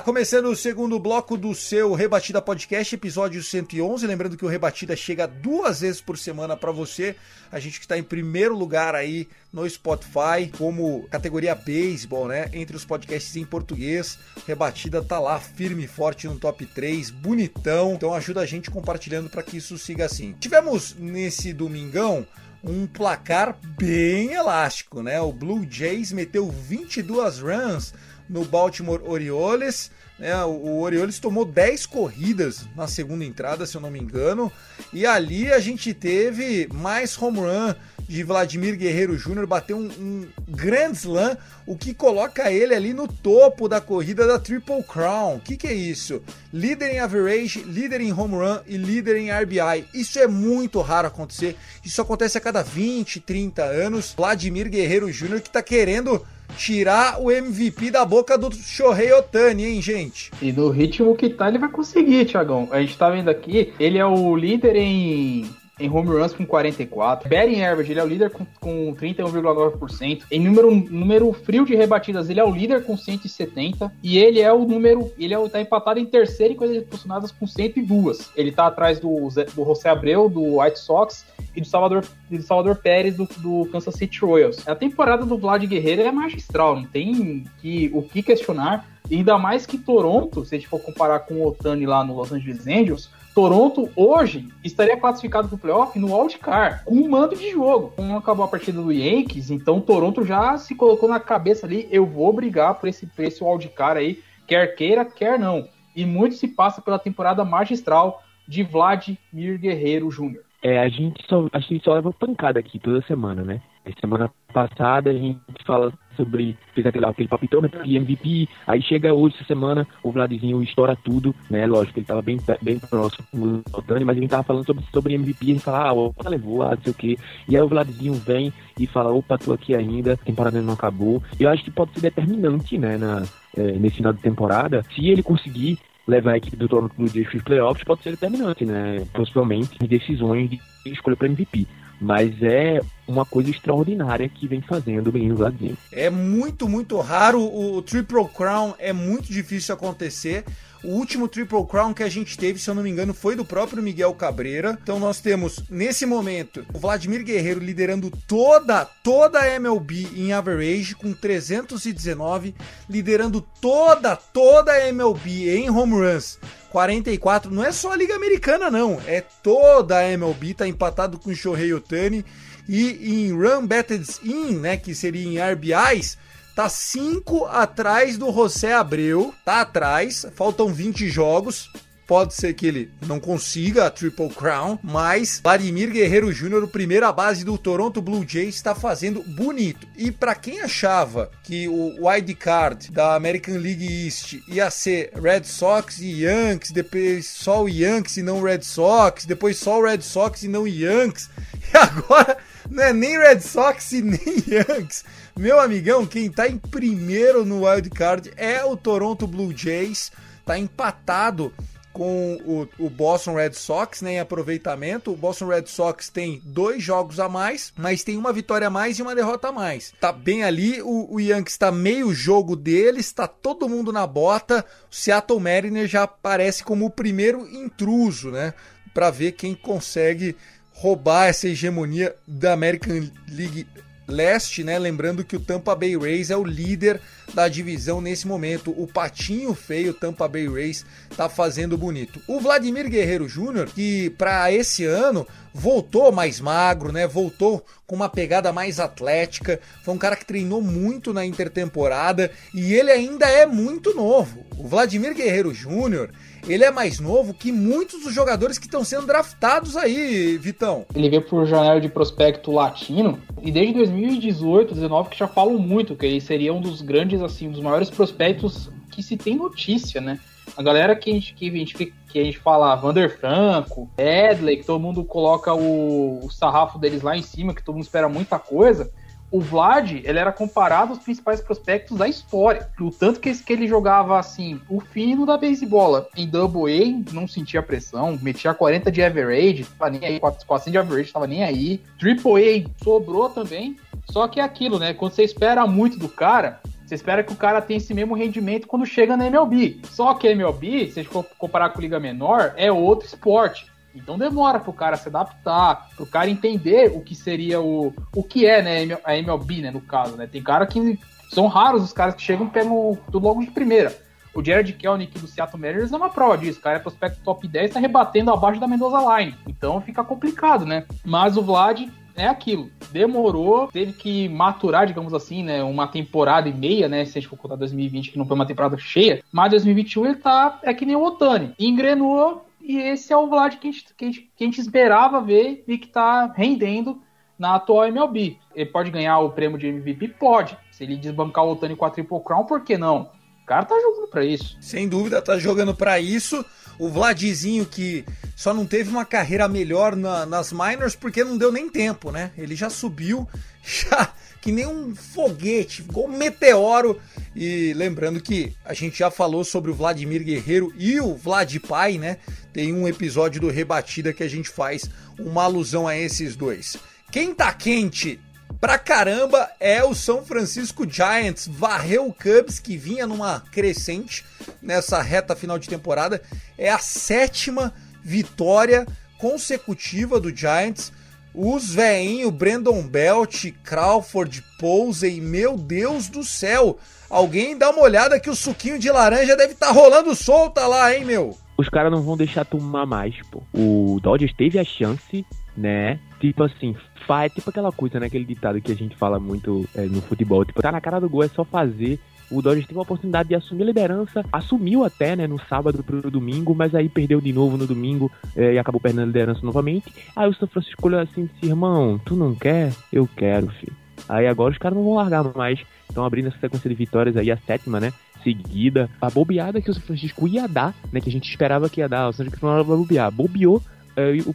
Começando o segundo bloco do seu Rebatida Podcast, episódio 111. Lembrando que o Rebatida chega duas vezes por semana para você. A gente que está em primeiro lugar aí no Spotify, como categoria beisebol, né? Entre os podcasts em português. Rebatida tá lá firme e forte no top 3, bonitão. Então ajuda a gente compartilhando para que isso siga assim. Tivemos nesse domingão um placar bem elástico, né? O Blue Jays meteu 22 runs no Baltimore Orioles. Né? O Orioles tomou 10 corridas na segunda entrada, se eu não me engano. E ali a gente teve mais home run de Vladimir Guerreiro Jr. bateu um, um Grand Slam, o que coloca ele ali no topo da corrida da Triple Crown. O que, que é isso? Líder em average, líder em home run e líder em RBI. Isso é muito raro acontecer. Isso acontece a cada 20, 30 anos. Vladimir Guerreiro Jr. que está querendo tirar o MVP da boca do Shohei Otani, hein, gente?
E no ritmo que tá, ele vai conseguir, Thiagão. A gente tá vendo aqui, ele é o líder em em home runs com 44. Batting average, ele é o líder com, com 31,9%. Em número, número frio de rebatidas, ele é o líder com 170. E ele é o número, ele é, tá empatado em terceiro em coisas impulsionadas com 102. Ele tá atrás do, do José Abreu, do White Sox e do Salvador, do Salvador Pérez, do, do Kansas City Royals. A temporada do Vlad Guerreiro é magistral, não tem que, o que questionar. Ainda mais que Toronto, se a gente for comparar com o Otani lá no Los Angeles Angels, Toronto hoje estaria classificado para o playoff no wildcard, com um mando de jogo. Como acabou a partida do Yankees, então Toronto já se colocou na cabeça ali, eu vou brigar por esse, por esse wildcard aí, quer queira, quer não. E muito se passa pela temporada magistral de Vladimir Guerreiro Jr.
É, a gente só, a gente só leva pancada aqui toda semana, né? Semana passada a gente fala sobre fez aquele, aquele né, de MVP, aí chega hoje essa semana, o Vladzinho estoura tudo, né? Lógico, ele tava bem, bem próximo do Dani, mas gente tava falando sobre, sobre MVP, gente fala, ah, o levou, ah, não sei o quê. E aí o Vladzinho vem e fala, opa, tô aqui ainda, a temporada não acabou. Eu acho que pode ser determinante, né, na, é, nesse final de temporada, se ele conseguir levar a equipe do Toronto Blue Jays para os playoffs pode ser determinante, né? Possivelmente em decisões de escolha para MVP mas é uma coisa extraordinária que vem fazendo o menino Vladimir.
É muito, muito raro. O Triple Crown é muito difícil acontecer. O último Triple Crown que a gente teve, se eu não me engano, foi do próprio Miguel Cabreira. Então nós temos, nesse momento, o Vladimir Guerreiro liderando toda, toda a MLB em average com 319, liderando toda, toda a MLB em home runs 44. Não é só a Liga Americana, não. É toda a MLB, tá empatado com o Shohei Otani. E em Run Batted In, né, que seria em RBIs, tá 5 atrás do José Abreu. Tá atrás, faltam 20 jogos. Pode ser que ele não consiga a Triple Crown, mas Vladimir Guerreiro Jr., o primeira base do Toronto Blue Jays, está fazendo bonito. E para quem achava que o wild card da American League East ia ser Red Sox e Yankees, depois só o Yankees e não Red Sox, depois só o Red Sox e não Yankees, e agora não é nem Red Sox e nem Yankees. Meu amigão, quem tá em primeiro no wild card é o Toronto Blue Jays, tá empatado com o, o, Boston Red Sox né, em aproveitamento. O Boston Red Sox tem dois jogos a mais, mas tem uma vitória a mais e uma derrota a mais. Tá bem ali, o, o Yankees está meio jogo deles, está todo mundo na bota. O Seattle Mariners já aparece como o primeiro intruso, né? Para ver quem consegue roubar essa hegemonia da American League leste, né? Lembrando que o Tampa Bay Rays é o líder da divisão nesse momento. O patinho feio Tampa Bay Rays tá fazendo bonito. O Vladimir Guerreiro Júnior, que para esse ano voltou mais magro, né? Voltou com uma pegada mais atlética. Foi um cara que treinou muito na intertemporada e ele ainda é muito novo. O Vladimir Guerreiro Júnior, ele é mais novo que muitos dos jogadores que estão sendo draftados aí, Vitão.
Ele veio por janela de prospecto latino e desde 2018, 19 que já falam muito que ele seria um dos grandes assim, dos maiores prospectos que se tem notícia, né? A galera que a gente, que a gente, que a gente fala, Vander Franco, Edley, que todo mundo coloca o, o sarrafo deles lá em cima, que todo mundo espera muita coisa o Vlad, ele era comparado aos principais prospectos da história. O tanto que, que ele jogava, assim, o fino da beisebola. Em Double A, não sentia pressão, metia 40 de average, tava nem aí, 400 de average, tava nem aí. Triple A sobrou também. Só que é aquilo, né? Quando você espera muito do cara, você espera que o cara tenha esse mesmo rendimento quando chega na MLB. Só que a MLB, se a gente for comparar com liga menor, é outro esporte. Então demora para o cara se adaptar, para o cara entender o que seria o, o que é, né, a MLB, né, no caso, né? Tem cara que são raros os caras que chegam e pegam tudo logo de primeira. O Jared Kelnick do Seattle Mariners é uma prova disso. O cara é prospecto top 10, tá rebatendo abaixo da Mendoza Line. Então fica complicado, né? Mas o Vlad é aquilo. Demorou, teve que maturar, digamos assim, né? Uma temporada e meia, né? Se a gente for contar 2020, que não foi uma temporada cheia. Mas 2021 ele tá. É que nem o Otani. Engrenou, e esse é o Vlad que a gente, que a gente, que a gente esperava ver e que está rendendo na atual MLB. Ele pode ganhar o prêmio de MVP? Pode. Se ele desbancar o Otani com a Triple Crown, por que não? O cara tá jogando para isso.
Sem dúvida, tá jogando para isso. O Vladzinho que só não teve uma carreira melhor na, nas minors porque não deu nem tempo, né? Ele já subiu, já que nem um foguete, igual um meteoro. E lembrando que a gente já falou sobre o Vladimir Guerreiro e o Vlad Pai, né? Tem um episódio do Rebatida que a gente faz uma alusão a esses dois. Quem tá quente pra caramba é o São Francisco Giants. Varreu o Cubs, que vinha numa crescente nessa reta final de temporada. É a sétima vitória consecutiva do Giants os veinho, Brandon Belt, Crawford, Posey, meu Deus do céu. Alguém dá uma olhada que o suquinho de laranja deve estar tá rolando solta lá, hein, meu?
Os caras não vão deixar tomar mais, pô. O Dodgers teve a chance, né? Tipo assim, faz tipo aquela coisa, né? Aquele ditado que a gente fala muito é, no futebol. Tipo, tá na cara do gol, é só fazer o Dodgers teve a oportunidade de assumir a liderança, assumiu até, né, no sábado pro domingo, mas aí perdeu de novo no domingo é, e acabou perdendo a liderança novamente. Aí o São Francisco olhou assim disse, irmão, tu não quer? Eu quero, filho. Aí agora os caras não vão largar mais. Estão abrindo essa sequência de vitórias aí, a sétima, né? Seguida. A bobeada que o São Francisco ia dar, né? Que a gente esperava que ia dar. O São Francisco não ia bobear. Bobeou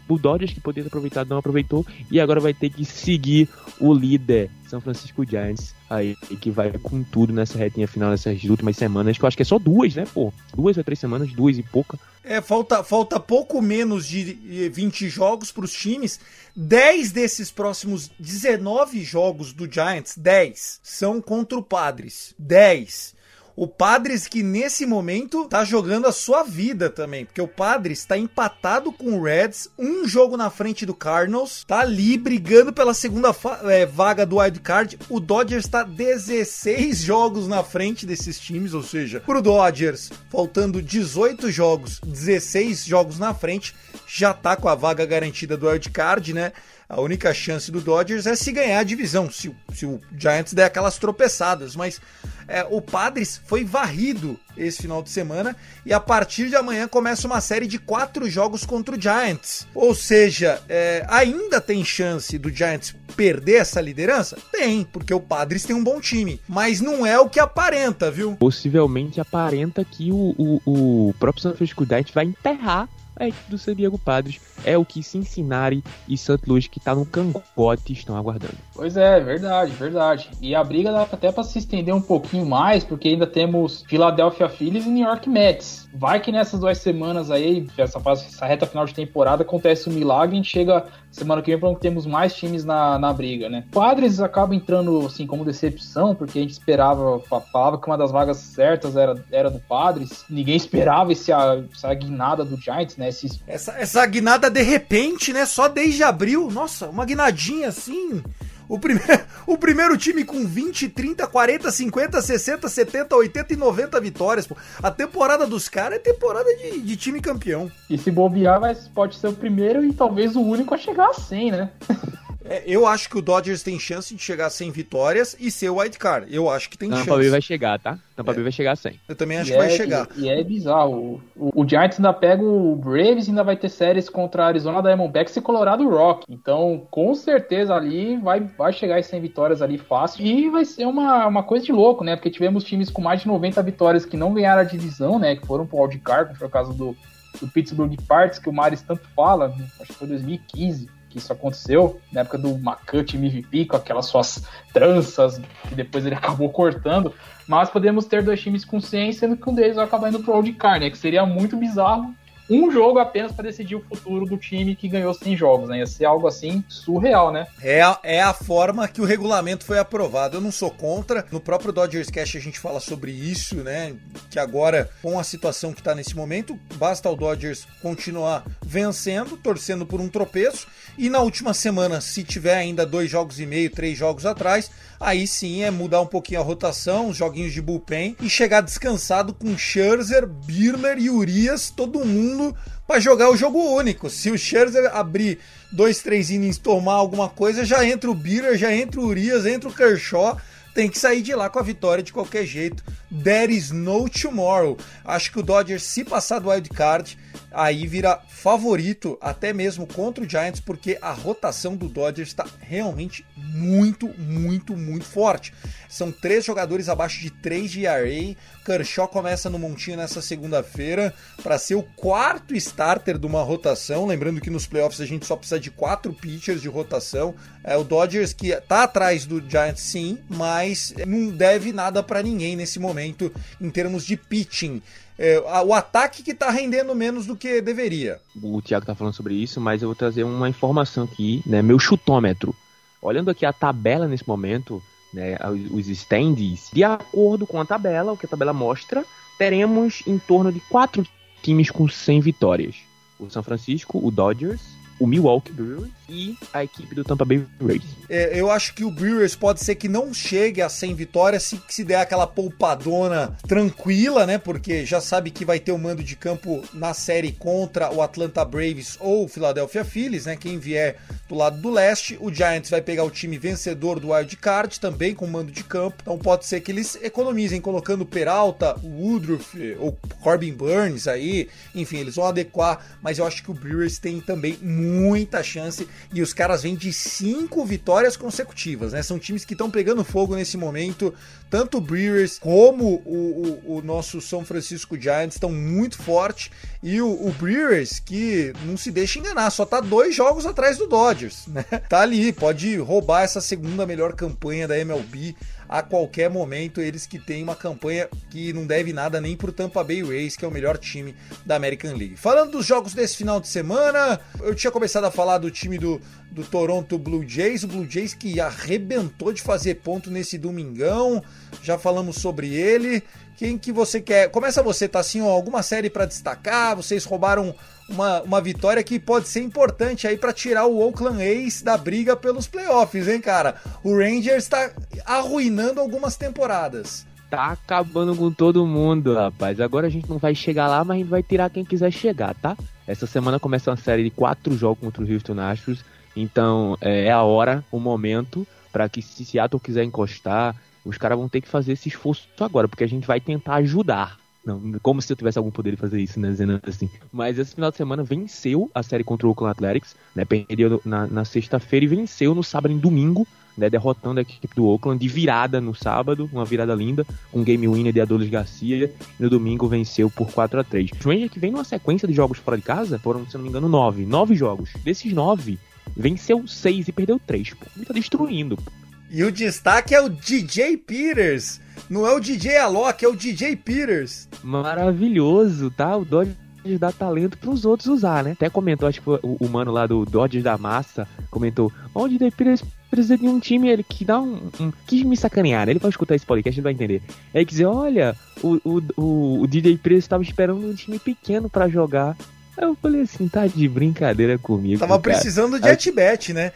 o, Dodgers que poderia ter aproveitado não aproveitou e agora vai ter que seguir o líder São Francisco Giants aí que vai com tudo nessa retinha final nessas últimas semanas que eu acho que é só duas né pô? Duas ou três semanas duas e pouca.
É falta falta pouco menos de 20 jogos para os times. 10 desses próximos 19 jogos do Giants 10 são contra o Padres. 10 O Padres que nesse momento tá jogando a sua vida também, porque o Padres está empatado com o Reds, um jogo na frente do Cardinals, tá ali brigando pela segunda é, vaga do wild card. O Dodgers está 16 jogos na frente desses times, ou seja, pro Dodgers faltando 18 jogos, 16 jogos na frente, já tá com a vaga garantida do wild card, né? A única chance do Dodgers é se ganhar a divisão, se, se o Giants der aquelas tropeçadas. Mas é, o Padres foi varrido esse final de semana e a partir de amanhã começa uma série de quatro jogos contra o Giants. Ou seja, é, ainda tem chance do Giants perder essa liderança? Tem, porque o Padres tem um bom time. Mas não é o que aparenta, viu?
Possivelmente aparenta que o, o, o próprio San Francisco Giants vai enterrar equipe do San Diego Padres é o que Cincinnati e St. Louis, que tá no cangote, estão aguardando.
Pois é, verdade, verdade. E a briga dá até para se estender um pouquinho mais, porque ainda temos Philadelphia Phillies e New York Mets. Vai que nessas duas semanas aí, essa, fase, essa reta final de temporada, acontece um milagre e a gente chega semana que vem para temos mais times na, na briga, né? Padres acaba entrando assim como decepção, porque a gente esperava, falava que uma das vagas certas era, era do Padres. Ninguém esperava esse, essa guinada do Giants, né? Esses...
Essa, essa guinada de repente, né? Só desde abril. Nossa, uma guinadinha assim. O primeiro, o primeiro time com 20, 30, 40, 50, 60, 70, 80 e 90 vitórias. Pô. A temporada dos caras é temporada de, de, time campeão.
E se bobear, vai, pode ser o primeiro e talvez o único a chegar a 100, né?
É, eu acho que o Dodgers tem chance de chegar a 100 vitórias e ser o wild card. Eu acho que tem
Tampa
chance. Tampa
Bay vai chegar, tá? Tampa é. Bay vai chegar a 100.
Eu também acho e que é, vai chegar.
E, e, é bizarro. O, o, Giants ainda pega o Braves e ainda vai ter séries contra a Arizona Diamondbacks e Colorado Rock. Então, com certeza ali vai, vai chegar a 100 vitórias ali fácil. E vai ser uma, uma coisa de louco, né? Porque tivemos times com mais de 90 vitórias que não ganharam a divisão, né? Que foram pro wild card, como foi o caso do, do Pittsburgh Pirates, que o Maris tanto fala, acho que foi 2015 que isso aconteceu, na época do McCut MVP, com aquelas suas tranças, que depois ele acabou cortando. Mas podemos ter dois times com 100, sendo que um deles vai acabar indo pro wildcard, né? Que seria muito bizarro um jogo apenas para decidir o futuro do time que ganhou 100 jogos, né? Ia ser algo assim surreal, né?
É a, é a forma que o regulamento foi aprovado. Eu não sou contra. No próprio Dodgers Cash a gente fala sobre isso, né? Que agora, com a situação que está nesse momento, basta o Dodgers continuar vencendo, torcendo por um tropeço. E na última semana, se tiver ainda dois jogos e meio, três jogos atrás, aí sim é mudar um pouquinho a rotação, os joguinhos de bullpen e chegar descansado com Scherzer, Birler e Urias, todo mundo para jogar o jogo único. Se o Scherzer abrir dois, três innings, tomar alguma coisa, já entra o Birler, já entra o Urias, entra o Kershaw tem que sair de lá com a vitória de qualquer jeito. There is no tomorrow. Acho que o Dodgers, se passar do wild card, aí vira favorito até mesmo contra o Giants, porque a rotação do Dodgers está realmente muito, muito, muito forte. São três jogadores abaixo de 3 de ERA. Kershaw começa no montinho nessa segunda-feira para ser o quarto starter de uma rotação. Lembrando que nos playoffs a gente só precisa de quatro pitchers de rotação. É o Dodgers que tá atrás do Giants, sim, mas não deve nada para ninguém nesse momento em termos de pitching é, o ataque que tá rendendo menos do que deveria.
O Thiago tá falando sobre isso, mas eu vou trazer uma informação aqui, né? Meu chutômetro. Olhando aqui a tabela nesse momento, né, os stands, de acordo com a tabela, o que a tabela mostra, teremos em torno de quatro times com 100 vitórias. O São Francisco, o Dodgers, o Milwaukee Brewers e a equipe do Tampa Bay Rays.
É, eu acho que o Brewers pode ser que não chegue a 100 vitórias se, se der aquela poupadona tranquila, né? Porque já sabe que vai ter o mando de campo na série contra o Atlanta Braves ou o Philadelphia Phillies, né? Quem vier do lado do leste, o Giants vai pegar o time vencedor do Wild Card também com mando de campo. Então pode ser que eles economizem colocando Peralta, Woodruff ou Corbin Burns aí. Enfim, eles vão adequar, mas eu acho que o Brewers tem também muita chance e os caras vêm de cinco vitórias consecutivas, né? São times que estão pegando fogo nesse momento. Tanto o Brewers como o, o, o nosso São Francisco Giants estão muito fortes. E o, o, Brewers, que não se deixa enganar, só tá dois jogos atrás do Dodgers, né? Tá ali, pode roubar essa segunda melhor campanha da MLB a qualquer momento. Eles que têm uma campanha que não deve nada nem pro Tampa Bay Rays, que é o melhor time da American League. Falando dos jogos desse final de semana, eu tinha começado a falar do time do, do Toronto Blue Jays, o Blue Jays que arrebentou de fazer ponto nesse domingão. Já falamos sobre ele Quem que você quer? Começa você, Tassinho, alguma série para destacar? Vocês roubaram uma, uma vitória que pode ser importante aí para tirar o Oakland A's da briga pelos playoffs, hein, cara? O Rangers tá arruinando algumas temporadas.
Tá acabando com todo mundo, rapaz. Agora a gente não vai chegar lá, mas a gente vai tirar quem quiser chegar, tá? Essa semana começa uma série de quatro jogos contra o Houston Astros. Então é, é a hora, o momento, para que se Seattle quiser encostar, os caras vão ter que fazer esse esforço agora, porque a gente vai tentar ajudar. Não, como se eu tivesse algum poder de fazer isso, né? Dizendo assim. Mas esse final de semana venceu a série contra o Oakland Athletics, né? Perdeu na, na sexta-feira e venceu no sábado e domingo, né? Derrotando a equipe do Oakland de virada no sábado, uma virada linda, um game winner de Adolis Garcia. E no domingo venceu por 4 a 3 O Ranger que vem numa sequência de jogos fora de casa, foram, se não me engano, nove. Nove jogos. Desses nove, venceu seis e perdeu três. Pô, ele tá destruindo. Pô.
E o destaque é o DJ Peters. Não é o DJ Alok, é o DJ Peters.
Maravilhoso, tá? O Dodgers dá talento pros outros usar, né? Até comentou, acho que o, o mano lá do Dodgers da Massa, comentou, oh, o DJ Peters precisa de um time ele que dá um, um quis me sacanear, né? Ele vai escutar esse podcast, ele vai entender. Aí dizer, olha, o, o, o, o DJ Peters estava esperando um time pequeno para jogar. Eu falei assim, tá de brincadeira comigo.
Tava cara. precisando de at-bat, né?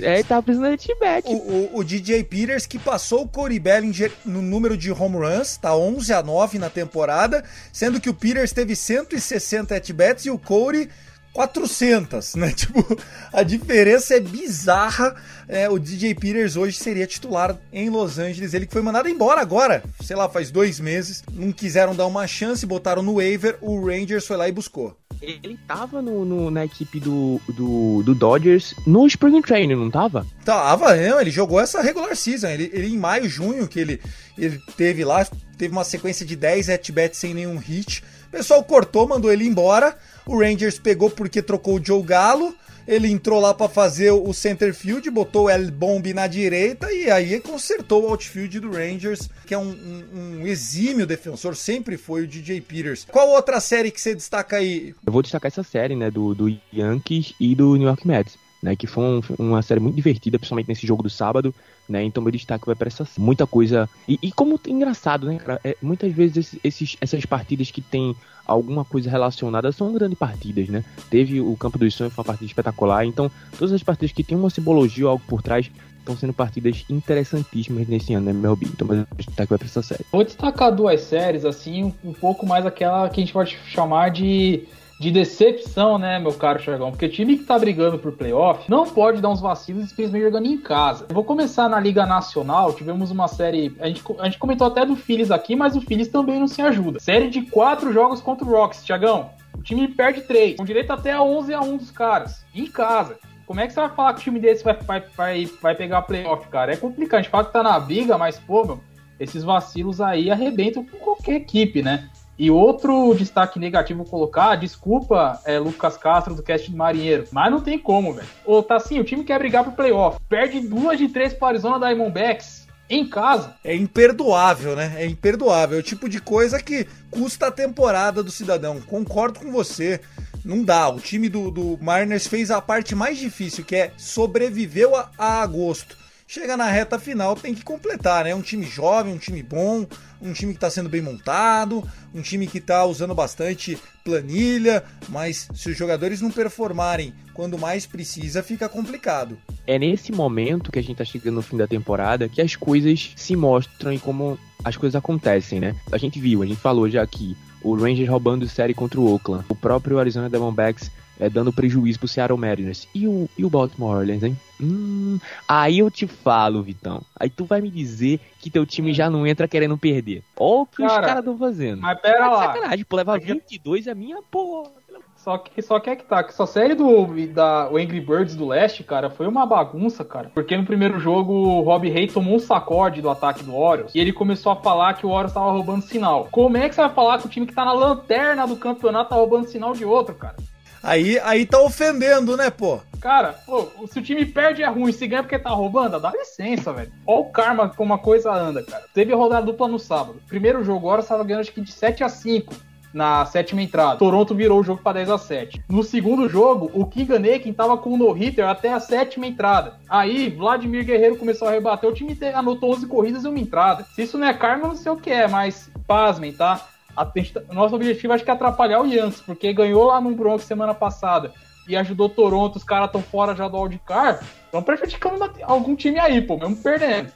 É, tava precisando de at-bat.
O, o, o, DJ Peters que passou o Corey Bellinger no número de home runs, tá 11 a 9 na temporada, sendo que o Peters teve 160 at-bats e o Corey 400, né? Tipo, a diferença é bizarra. É, o DJ Peters hoje seria titular em Los Angeles. Ele que foi mandado embora agora, sei lá, faz dois meses. Não quiseram dar uma chance, botaram no waiver. O Rangers foi lá e buscou.
Ele tava no, no, na equipe do, do, do, Dodgers no Spring Training, não tava?
Tava, não, ele jogou essa regular season. Ele, ele em maio, junho, que ele, ele teve lá, teve uma sequência de 10 at-bats sem nenhum hit. O pessoal cortou, mandou ele embora. O Rangers pegou porque trocou o Joe Galo. Ele entrou lá para fazer o center field, botou o El Bomb na direita e aí consertou o outfield do Rangers, que é um, um, um, exímio defensor, sempre foi o DJ Peters. Qual outra série que você destaca aí?
Eu vou destacar essa série, né, do, do Yankees e do New York Mets. Né, que foi um, uma série muito divertida, principalmente nesse jogo do sábado, né, então meu destaque vai para essa muita coisa, e, e como engraçado, né, cara, é, muitas vezes esses, essas partidas que tem alguma coisa relacionada são grandes partidas, né? Teve o Campo dos Sonhos, foi uma partida espetacular. Então, todas as partidas que tem uma simbologia ou algo por trás estão sendo partidas interessantíssimas nesse ano, né, Melby? Então, mas destaque vai pra essa série.
Vou destacar duas séries, assim, um pouco mais aquela que a gente pode chamar de de decepção, né, meu caro Chagão? Porque time que tá brigando por playoff não pode dar uns vacilos simplesmente jogando em casa. Eu vou começar na Liga Nacional, tivemos uma série. A gente, a gente comentou até do Phillies aqui, mas o Phillies também não se ajuda. Série de quatro jogos contra o Rocks, Thiagão. O time perde três, com direito até a 11 a 1 dos caras, em casa. Como é que você vai falar que o time desse vai, vai, vai, vai pegar playoff, cara? É complicado. A gente fala que tá na briga, mas, pô, meu, esses vacilos aí arrebentam com qualquer equipe, né? E outro destaque negativo colocar, desculpa, é Lucas Castro do cast de Marinheiro, mas não tem como, velho. Ô, tá assim, o time quer brigar pro playoff, perde duas de três para Arizona Diamondbacks em casa.
É imperdoável, né? É imperdoável. É o tipo de coisa que custa a temporada do cidadão. Concordo com você. Não dá. O time do, do Mariners fez a parte mais difícil, que é sobreviveu a, a agosto chega na reta final tem que completar, né? Um time jovem, um time bom, um time que está sendo bem montado, um time que está usando bastante planilha, mas se os jogadores não performarem quando mais precisa, fica complicado.
É nesse momento que a gente está chegando no fim da temporada que as coisas se mostram e como as coisas acontecem, né? A gente viu, a gente falou já aqui, o Rangers roubando série contra o Oakland, o próprio Arizona Diamondbacks é, dando prejuízo pro Seattle Mariners. E o, e o Baltimore Orleans, hein? Hum, aí eu te falo, Vitão. Aí tu vai me dizer que teu time já não entra querendo perder. Olha o que cara, os caras estão fazendo.
Mas pera
tá
lá.
Sacanagem, pô, levar 22 é minha porra.
Só que, só que é que tá, que essa série do da, o Angry Birds do Leste, cara, foi uma bagunça, cara. Porque no primeiro jogo o Rob Ray tomou um sacode do ataque do Orioles e ele começou a falar que o Orioles tava roubando sinal. Como é que você vai falar que o time que tá na lanterna do campeonato tá roubando sinal de outro, cara?
Aí, aí tá ofendendo, né, pô?
Cara, pô, se o time perde é ruim, se ganha porque tá roubando, dá licença, velho. Olha o karma como a coisa anda, cara. Teve rodada dupla no sábado. Primeiro jogo, agora estava ganhando acho que de 7 a 5 na sétima entrada. Toronto virou o jogo para 10 a 7. No segundo jogo, o Kinganekin tava com o no-hitter até a sétima entrada. Aí, Vladimir Guerreiro começou a rebater, o time anotou 11 corridas e uma entrada. Se isso não é karma, não sei o que é, mas pasmem, tá? Nosso objetivo acho que é atrapalhar o Yankees, porque ganhou lá no Bronx semana passada e ajudou Toronto, os caras estão fora já do wildcard, estão prejudicando algum time aí, pô, mesmo perdendo.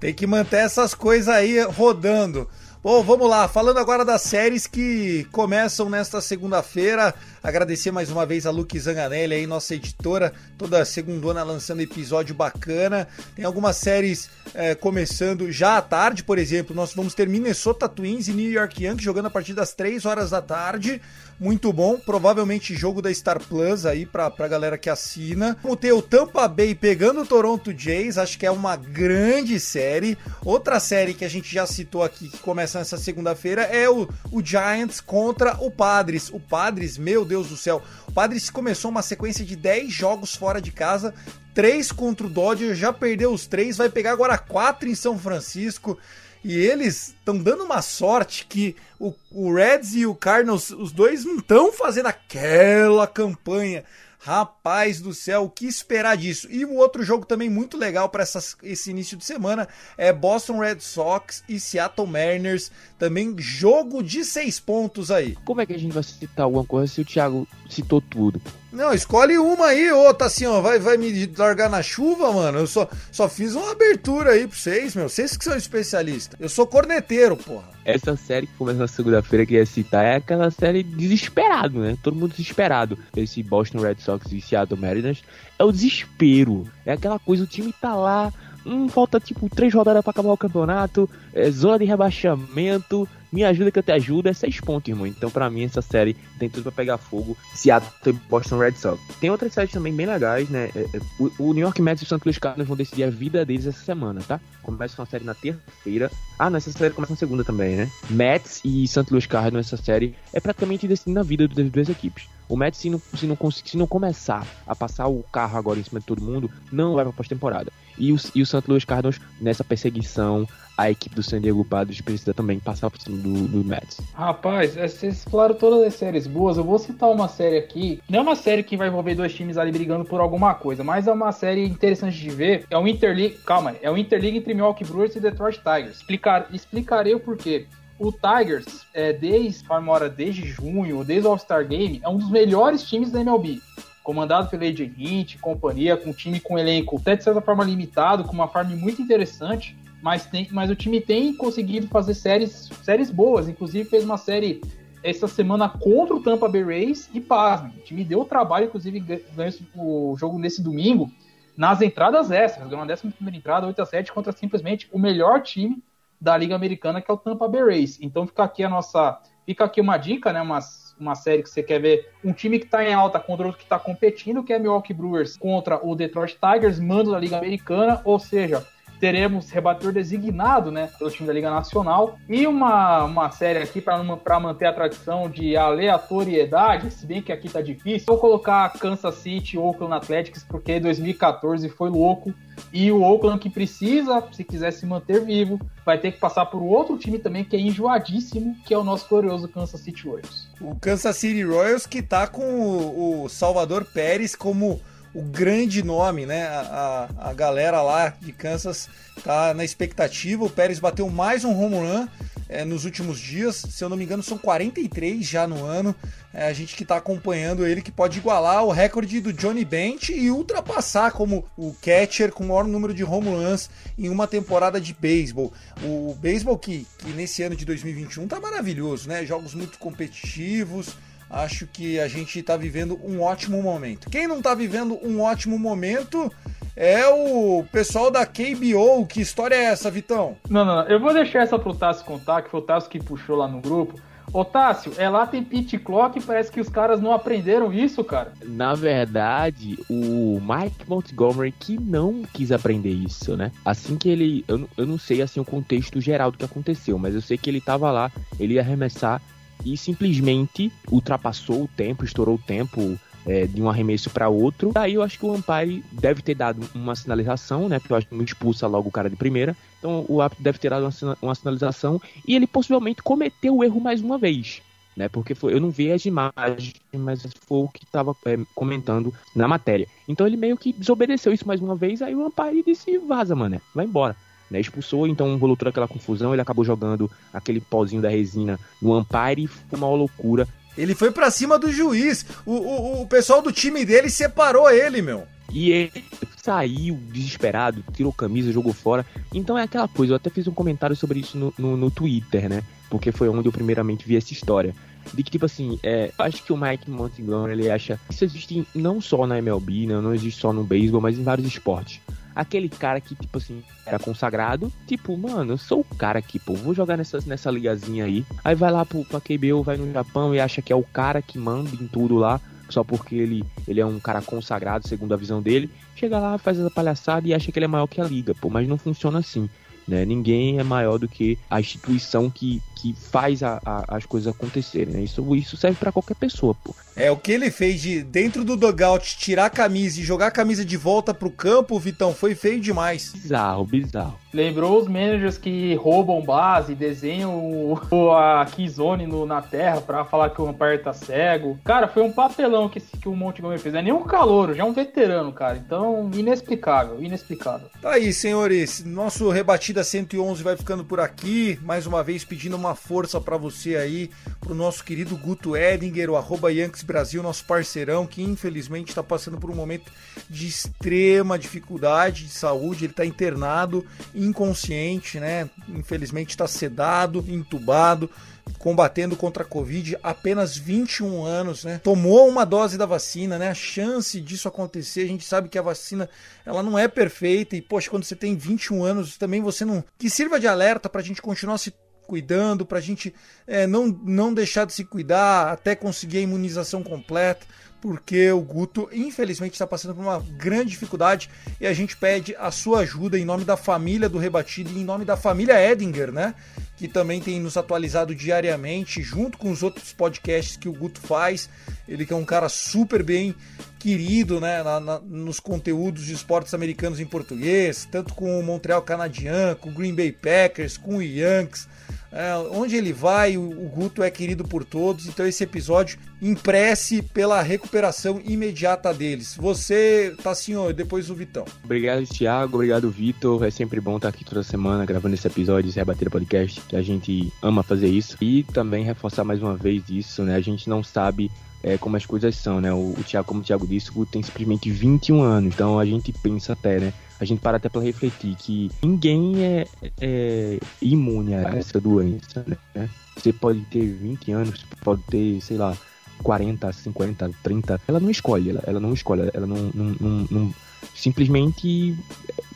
Tem que manter essas coisas aí rodando. Bom, vamos lá. Falando agora das séries que começam nesta segunda-feira. Agradecer mais uma vez a Luke Zanganelli aí, nossa editora, toda segundona lançando episódio bacana. Tem algumas séries é, começando já à tarde, por exemplo. Nós vamos ter Minnesota Twins e New York Yankees jogando a partir das 3 horas da tarde muito bom. Provavelmente jogo da Star Plus aí pra, pra galera que assina. Vamos ter o Tampa Bay pegando o Toronto Jays, acho que é uma grande série. Outra série que a gente já citou aqui, que começa nessa segunda-feira, é o, o Giants contra o Padres. O Padres, meu Deus do céu, o Padres começou uma sequência de 10 jogos fora de casa. 3 contra o Dodgers, já perdeu os 3, vai pegar agora 4 em São Francisco. E eles estão dando uma sorte que o, o Reds e o Cardinals, os dois não estão fazendo aquela campanha. Rapaz do céu, o que esperar disso? E um outro jogo também muito legal para esse início de semana é Boston Red Sox e Seattle Mariners. Também jogo de seis pontos aí.
Como é que a gente vai citar alguma coisa se o Thiago citou tudo?
Não, escolhe uma aí, outra assim, ó. Vai, vai me largar na chuva, mano. Eu só, só fiz uma abertura aí pra vocês, meu. Vocês que são especialistas. Eu sou corneteiro, porra.
Essa série que começa na segunda-feira que ia citar é aquela série desesperado, né? Todo mundo desesperado. Esse Boston Red Sox e Seattle Mariners é o desespero. É aquela coisa, o time tá lá. Hum, falta tipo três rodadas para acabar o campeonato, é, zona de rebaixamento, me ajuda que eu te ajudo, é seis pontos, irmão. Então, para mim, essa série tem tudo para pegar fogo. Seattle e Boston Red Sox. Tem outras séries também bem legais, né? É, é, o, New York Mets e o St. Louis Cardinals vão decidir a vida deles essa semana, tá? Começa uma série na terça-feira. Ah, nessa série começa na segunda também, né? Mets e St. Louis Cardinals, essa série é praticamente decidindo a vida das duas equipes. O Mets, se não, se, não, se não começar a passar o carro agora em cima de todo mundo, não vai pra pós-temporada. E o, e o St. Louis Cardinals, nessa perseguição, a equipe do San Diego Padres precisa também passar por cima do, do Mets.
Rapaz, é, vocês falaram todas as séries boas. Eu vou citar uma série aqui. Não é uma série que vai envolver dois times ali brigando por alguma coisa, mas é uma série interessante de ver. É um Interleague. Calma, é um Interleague entre Milwaukee Brewers e Detroit Tigers. Explicar, explicarei o porquê o Tigers, é, desde, Farmora, desde junho, desde o All-Star Game, é um dos melhores times da MLB. Comandado pelo AJ Hint, companhia, com um time com um elenco até de certa forma limitado, com uma farm muito interessante, mas, tem, mas o time tem conseguido fazer séries, séries boas. Inclusive fez uma série essa semana contra o Tampa Bay Rays e pasme. O time deu trabalho, inclusive ganhou o jogo nesse domingo nas entradas extras. Ganhou décima primeira entrada, 8 a 7 contra simplesmente o melhor time da Liga Americana, que é o Tampa Bay Rays. Então fica aqui a nossa. Fica aqui uma dica, né? Uma, uma série que você quer ver um time que está em alta contra outro que está competindo, que é Milwaukee Brewers contra o Detroit Tigers, mando da Liga Americana, ou seja, teremos rebatedor designado, né, pelo time da Liga Nacional. E uma, uma série aqui para manter a tradição de aleatoriedade, se bem que aqui tá difícil. Vou colocar Kansas City e Oakland Athletics, porque 2014 foi louco. E o Oakland que precisa, se quiser se manter vivo, vai ter que passar por outro time também que é enjoadíssimo, que é o nosso glorioso Kansas City Royals.
O Kansas City Royals que tá com o, o Salvador Pérez como o grande nome, né? A, a, galera lá de Kansas tá na expectativa. O Pérez bateu mais um home run é, nos últimos dias. Se eu não me engano, são 43 já no ano. É, a gente que está acompanhando ele que pode igualar o recorde do Johnny Bench e ultrapassar como o catcher com o maior número de home runs em uma temporada de beisebol. O beisebol que, que nesse ano de 2021 tá maravilhoso, né? Jogos muito competitivos acho que a gente está vivendo um ótimo momento. Quem não está vivendo um ótimo momento é o pessoal da KBO. Que história é essa, Vitão?
Não, não, eu vou deixar essa pro Tássio contar, que foi o Tássio que puxou lá no grupo. Ô Tássio, é lá tem pit clock e parece que os caras não aprenderam isso, cara.
Na verdade, o Mike Montgomery que não quis aprender isso, né? Assim que ele. Eu, eu não sei assim o contexto geral do que aconteceu, mas eu sei que ele tava lá, ele ia arremessar e simplesmente ultrapassou o tempo, estourou o tempo é, de um arremesso para outro. Daí eu acho que o Ampire deve ter dado uma sinalização, né? Porque eu acho que não expulsa logo o cara de primeira. Então o árbitro deve ter dado uma, uma sinalização e ele possivelmente cometeu o erro mais uma vez. Né, porque foi, eu não vi as imagens, mas foi o que estava é, comentando na matéria. Então ele meio que desobedeceu isso mais uma vez, aí o Ampire disse, vaza, mano, vai embora. né? Expulsou, então rolou toda aquela confusão, ele acabou jogando aquele pozinho da resina no umpire e foi uma loucura.
Ele foi pra cima do juiz. O, o, o pessoal do time dele separou ele, meu.
E ele saiu desesperado, tirou camisa, jogou fora. Então é aquela coisa, eu até fiz um comentário sobre isso no, no, no Twitter, né? Porque foi onde eu primeiramente vi essa história. De que, tipo assim, é, acho que o Mike Montgomery, ele acha isso existe não só na MLB, né, não existe só no beisebol, mas em vários esportes. Aquele cara que, tipo assim, era consagrado, tipo, mano, eu sou o cara aqui, pô, vou jogar nessa, nessa ligazinha aí. Aí vai lá pro, pra KBO, vai no Japão e acha que é o cara que manda em tudo lá só porque ele, ele é um cara consagrado, segundo a visão dele, chega lá, faz essa palhaçada e acha que ele é maior que a liga, pô, mas não funciona assim. Né? Ninguém é maior do que a instituição que, que faz a, a, as coisas acontecerem. Né? Isso, isso serve para qualquer pessoa, pô.
É, o que ele fez de dentro do dugout tirar a camisa e jogar a camisa de volta pro campo, Vitão, foi feio demais.
Bizarro, bizarro.
Lembrou os managers que roubam base, desenham o, a Keyzone no, na terra pra falar que o umpire tá cego. Cara, foi um papelão que, que o Montgomery fez. Não é nem um calouro, já é um veterano, cara. Então, inexplicável, inexplicável.
Tá aí, senhores. Nosso Rebatida 111 vai ficando por aqui. Mais uma vez pedindo uma força para você aí, pro nosso querido Guto Edinger, o arroba Yankees Brasil, nosso parceirão, que infelizmente está passando por um momento de extrema dificuldade de saúde. Ele está internado, inconsciente, né? Infelizmente está sedado, entubado combatendo contra a Covid, apenas 21 anos, né? Tomou uma dose da vacina, né? A chance disso acontecer, a gente sabe que a vacina ela não é perfeita e poxa, quando você tem 21 anos, também você não que sirva de alerta para a gente continuar se cuidando, para a gente é, não, não deixar de se cuidar até conseguir a imunização completa, porque o Guto, infelizmente, está passando por uma grande dificuldade e a gente pede a sua ajuda em nome da família do Rebatido e em nome da família Edinger, né? Que também tem nos atualizado diariamente, junto com os outros podcasts que o Guto faz. Ele que é um cara super bem querido, né? Na, na, nos conteúdos de esportes americanos em português, tanto com o Montreal Canadiens, com o Green Bay Packers, com o Yankees é, onde ele vai, o, o, Guto é querido por todos, então esse episódio impresse pela recuperação imediata deles. Você, tá senhor, depois o Vitão.
Obrigado, Thiago, obrigado, Vitor. É sempre bom estar aqui toda semana gravando esse episódio, esse Rebater Podcast, que a gente ama fazer isso. E também reforçar mais uma vez isso, né? A gente não sabe é, como as coisas são, né? O, o Thiago, como o Thiago disse, o Guto tem simplesmente 21 anos, então a gente pensa até, né? A gente para até para refletir que ninguém é, é, imune a essa doença, né? Você pode ter 20 anos, pode ter, sei lá, 40, 50, 30. Ela não escolhe, ela, ela não escolhe, ela não, não, não, não simplesmente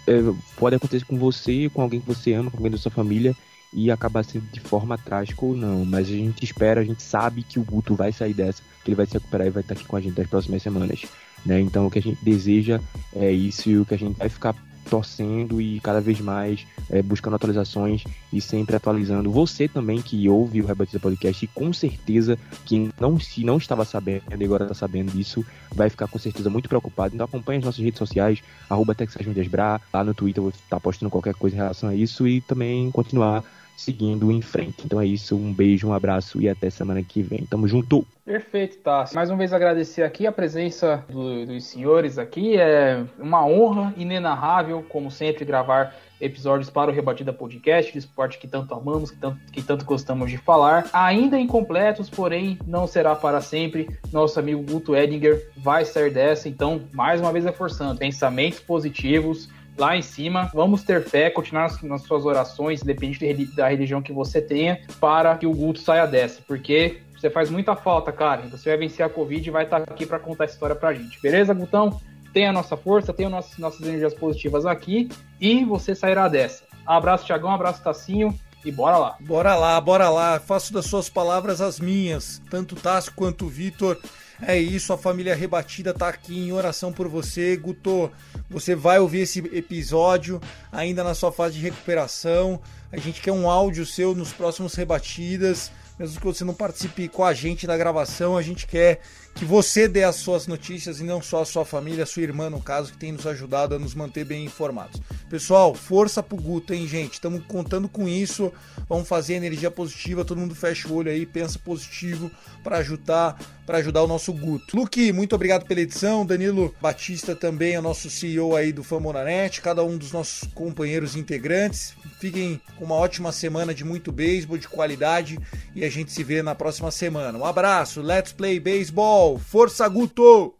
é, pode acontecer com você, com alguém que você ama, com alguém da sua família e acabar sendo de forma trágica ou não. Mas a gente espera, a gente sabe que o Guto vai sair dessa, que ele vai se recuperar e vai estar aqui com a gente nas próximas semanas. Né? Então o que a gente deseja é isso e o que a gente vai ficar torcendo e cada vez mais é, buscando atualizações e sempre atualizando. Você também que ouve o Rebatiza Podcast e com certeza que não se não estava sabendo e agora está sabendo disso, vai ficar com certeza muito preocupado. Então acompanhe as nossas redes sociais, arroba lá no Twitter eu vou estar postando qualquer coisa em relação a isso e também continuar seguindo em frente. Então é isso, um beijo, um abraço e até semana que vem. Tamo junto!
Perfeito, tá. Mais uma vez agradecer aqui a presença do, dos senhores aqui. É uma honra inenarrável, como sempre, gravar episódios para o Rebatida Podcast, de esporte que tanto amamos, que tanto, que tanto gostamos de falar. Ainda incompletos, porém, não será para sempre. Nosso amigo Guto Edinger vai sair dessa, então, mais uma vez reforçando, pensamentos positivos, lá em cima. Vamos ter fé, continuar nas suas orações, independente da religião que você tenha, para que o Guto saia dessa, porque você faz muita falta, cara. Você vai vencer a Covid e vai estar aqui para contar a história pra gente. Beleza, Gutão? Tenha a nossa força, tenha nossas, nossas energias positivas aqui e você sairá dessa. Abraço, Tiagão, abraço, Tacinho. E bora lá.
Bora lá, bora lá. Faço das suas palavras as minhas. Tanto Tássio quanto o Vitor é isso, a família rebatida tá aqui em oração por você, Guto. Você vai ouvir esse episódio ainda na sua fase de recuperação. A gente quer um áudio seu nos próximos rebatidas. Mesmo que você não participe com a gente da gravação, a gente quer que você dê as suas notícias e não só a sua família, a sua irmã, no caso, que tem nos ajudado a nos manter bem informados. Pessoal, força pro Guto, hein, gente? Estamos contando com isso. Vamos fazer energia positiva, todo mundo fecha o olho aí, pensa positivo para ajudar para ajudar o nosso Guto. Luque, muito obrigado pela edição. Danilo Batista também é o nosso CEO aí do Famonanet, cada um dos nossos companheiros integrantes. Fiquem com uma ótima semana de muito beisebol, de qualidade e a gente se vê na próxima semana. Um abraço, let's play baseball. Força Guto!